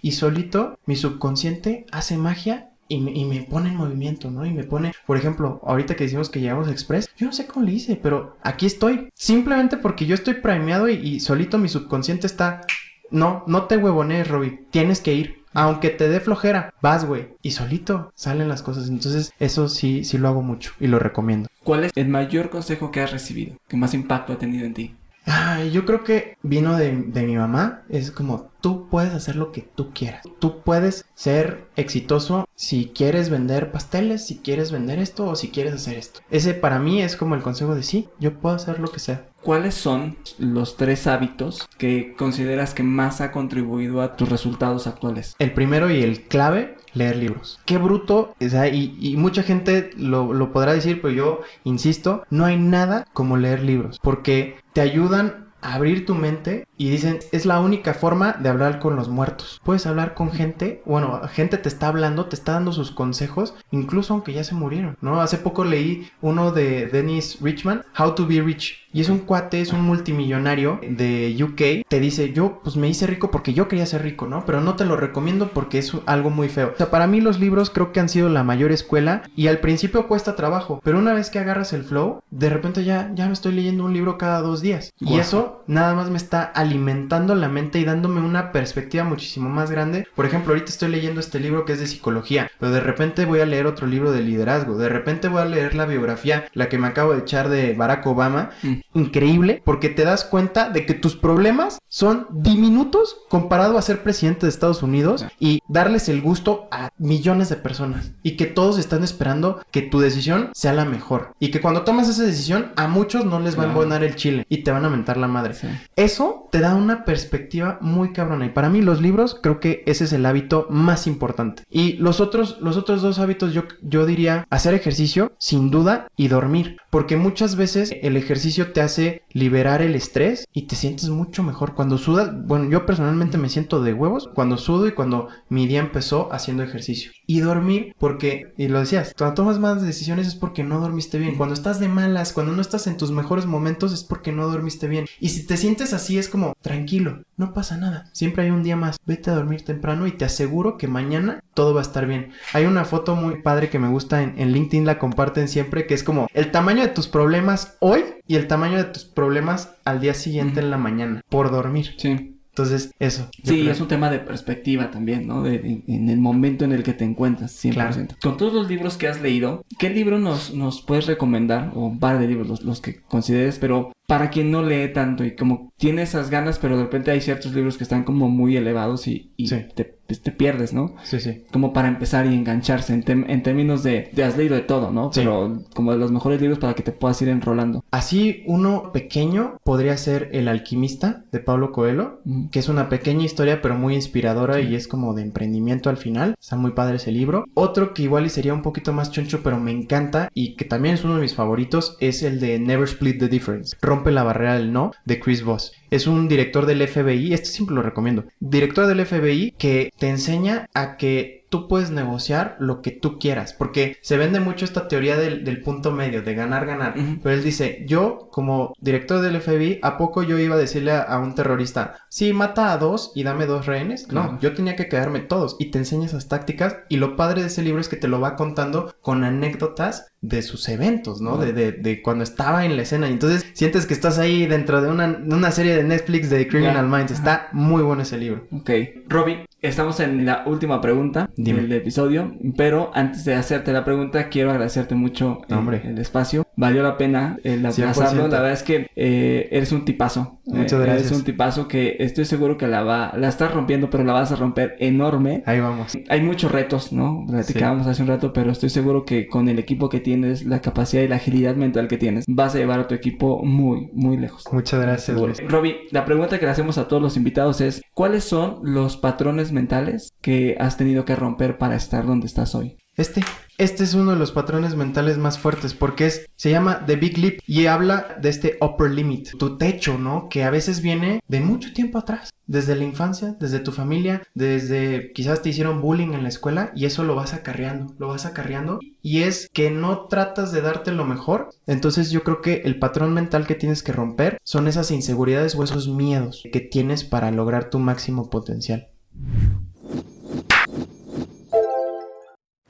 Y solito mi subconsciente hace magia y me, y me, pone en movimiento, ¿no? Y me pone, por ejemplo, ahorita que decimos que llegamos a Express, yo no sé cómo le hice, pero aquí estoy. Simplemente porque yo estoy primeado y, solito mi subconsciente está, no, no te huevonees, Robbie, tienes que ir. Aunque te dé flojera, vas, güey. Y solito salen las cosas. Entonces, eso sí, sí lo hago mucho y lo recomiendo. ¿Cuál es el mayor consejo que has recibido? ¿Que más impacto ha tenido en ti? Ay, yo creo que vino de, de, mi mamá. Es como, tú puedes hacer lo que tú quieras. Tú puedes ser exitoso si quieres vender pasteles, si quieres vender esto o si quieres hacer esto. Ese para mí es como el consejo de sí, yo puedo hacer lo que sea. ¿cuáles son los tres hábitos que consideras que más ha contribuido a tus resultados actuales? El primero y el clave, leer libros. Qué bruto, y, mucha gente lo, lo podrá decir, pero yo insisto, no hay nada como leer libros, porque te ayudan a abrir tu mente y dicen, es la única forma de hablar con los muertos. Puedes hablar con gente, bueno, gente te está hablando, te está dando sus consejos, incluso aunque ya se murieron, ¿no? Hace poco leí uno de Dennis Richman, How to be Rich. Y es un cuate, es un multimillonario de UK. Te dice, yo pues me hice rico porque yo quería ser rico, ¿no? Pero no te lo recomiendo porque es algo muy feo. O sea, para mí los libros creo que han sido la mayor escuela y al principio cuesta trabajo. Pero una vez que agarras el flow, de repente ya, ya me estoy leyendo un libro cada dos días. Y eso nada más me está alimentando la mente y dándome una perspectiva muchísimo más grande. Por ejemplo, ahorita estoy leyendo este libro que es de psicología, pero de repente voy a leer otro libro de liderazgo. De repente voy a leer la biografía, la que me acabo de echar de Barack Obama Mm. Increíble porque te das cuenta de que tus problemas son diminutos comparado a ser presidente de Estados Unidos y darles el gusto a millones de personas y que todos están esperando que tu decisión sea la mejor y que cuando tomas esa decisión a muchos no les va a embonar el chile y te van a mentar la madre. Sí. Eso te da una perspectiva muy cabrona y para mí los libros creo que ese es el hábito más importante. Y los otros los otros dos hábitos yo yo diría hacer ejercicio sin duda y dormir, porque muchas veces el ejercicio te hace liberar el estrés y te sientes mucho mejor cuando sudas. Bueno, yo personalmente me siento de huevos cuando sudo y cuando mi día empezó haciendo ejercicio. Y dormir porque y lo decías, cuando tomas malas decisiones es porque no dormiste bien. Cuando estás de malas, cuando no estás en tus mejores momentos es porque no dormiste bien. Y si te sientes así es como tranquilo, no pasa nada. Siempre hay un día más. Vete a dormir temprano y te aseguro que mañana todo va a estar bien. Hay una foto muy padre que me gusta en, LinkedIn, la comparten siempre, que es como el tamaño de tus problemas hoy y el tamaño de tus problemas al día siguiente en la mañana por dormir. Sí. Entonces, eso. Sí, creo. es un tema de perspectiva también, ¿no? De, de- en el momento en el que te encuentras, 100%. Claro. Con todos los libros que has leído, ¿qué libro nos, nos puedes recomendar? O un par de libros, los, los que consideres, pero para quien no lee tanto y como tiene esas ganas, pero de repente hay ciertos libros que están como muy elevados y, y Sí. te, pues, te pierdes, ¿no? Sí, sí. Como para empezar y engancharse en, términos de, de has leído de todo, ¿no? Sí. Pero como de los mejores libros para que te puedas ir enrolando. Así, uno pequeño podría ser El alquimista de Pablo Coelho, que es una pequeña historia pero muy inspiradora y es como de emprendimiento al final. Está muy padre ese libro. Otro que igual y sería un poquito más choncho pero me encanta y que también es uno de mis favoritos es el de Never Split the Difference. Rompe la barrera del no de Chris Voss. Es un director del FBI, este siempre lo recomiendo. Director del FBI que te enseña a que tú puedes negociar lo que tú quieras, porque se vende mucho esta teoría del, del punto medio, de ganar, ganar. Pero él dice, yo como director del FBI, ¿a poco yo iba a decirle a, a un terrorista, sí, mata a dos y dame dos rehenes? Claro. No, yo tenía que quedarme todos y te enseña esas tácticas y lo padre de ese libro es que te lo va contando con anécdotas de sus eventos, ¿no? De, de, de cuando estaba en la escena y entonces sientes que estás ahí dentro de una, una serie de Netflix de Criminal. Minds. Está muy bueno ese libro. Ok. Robin, estamos en la última pregunta Dime. del episodio, pero antes de hacerte la pregunta, quiero agradecerte mucho eh, No, el espacio. Valió la pena el 100%. aplazarlo. La verdad es que eh, eres un tipazo. Muchas Eh, gracias. Eres un tipazo que estoy seguro que la va, la estás rompiendo, pero la vas a romper enorme. Ahí vamos. Hay muchos retos, ¿no? Platicábamos hace un rato, pero estoy seguro que con el equipo que tienes, la capacidad y la agilidad mental que tienes, vas a llevar a tu equipo muy, muy lejos. Muchas gracias. Robbie, la pregunta que le hacemos a todos los invitados es, ¿cuáles son los patrones mentales que has tenido que romper para estar donde estás hoy? Este, este es uno de los patrones mentales más fuertes porque es, se llama The Big Leap y habla de este upper limit, tu techo, ¿no? Que a veces viene de mucho tiempo atrás, desde la infancia, desde tu familia, desde quizás te hicieron bullying en la escuela y eso lo vas acarreando, lo vas acarreando y es que no tratas de darte lo mejor. Entonces yo creo que el patrón mental que tienes que romper son esas inseguridades o esos miedos que tienes para lograr tu máximo potencial.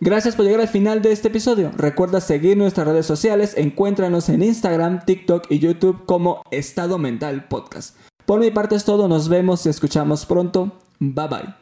Gracias por llegar al final de este episodio. Recuerda seguir nuestras redes sociales. Encuéntranos en Instagram, TikTok y YouTube como Estado Mental Podcast. Por mi parte es todo. Nos vemos y escuchamos pronto. Bye bye.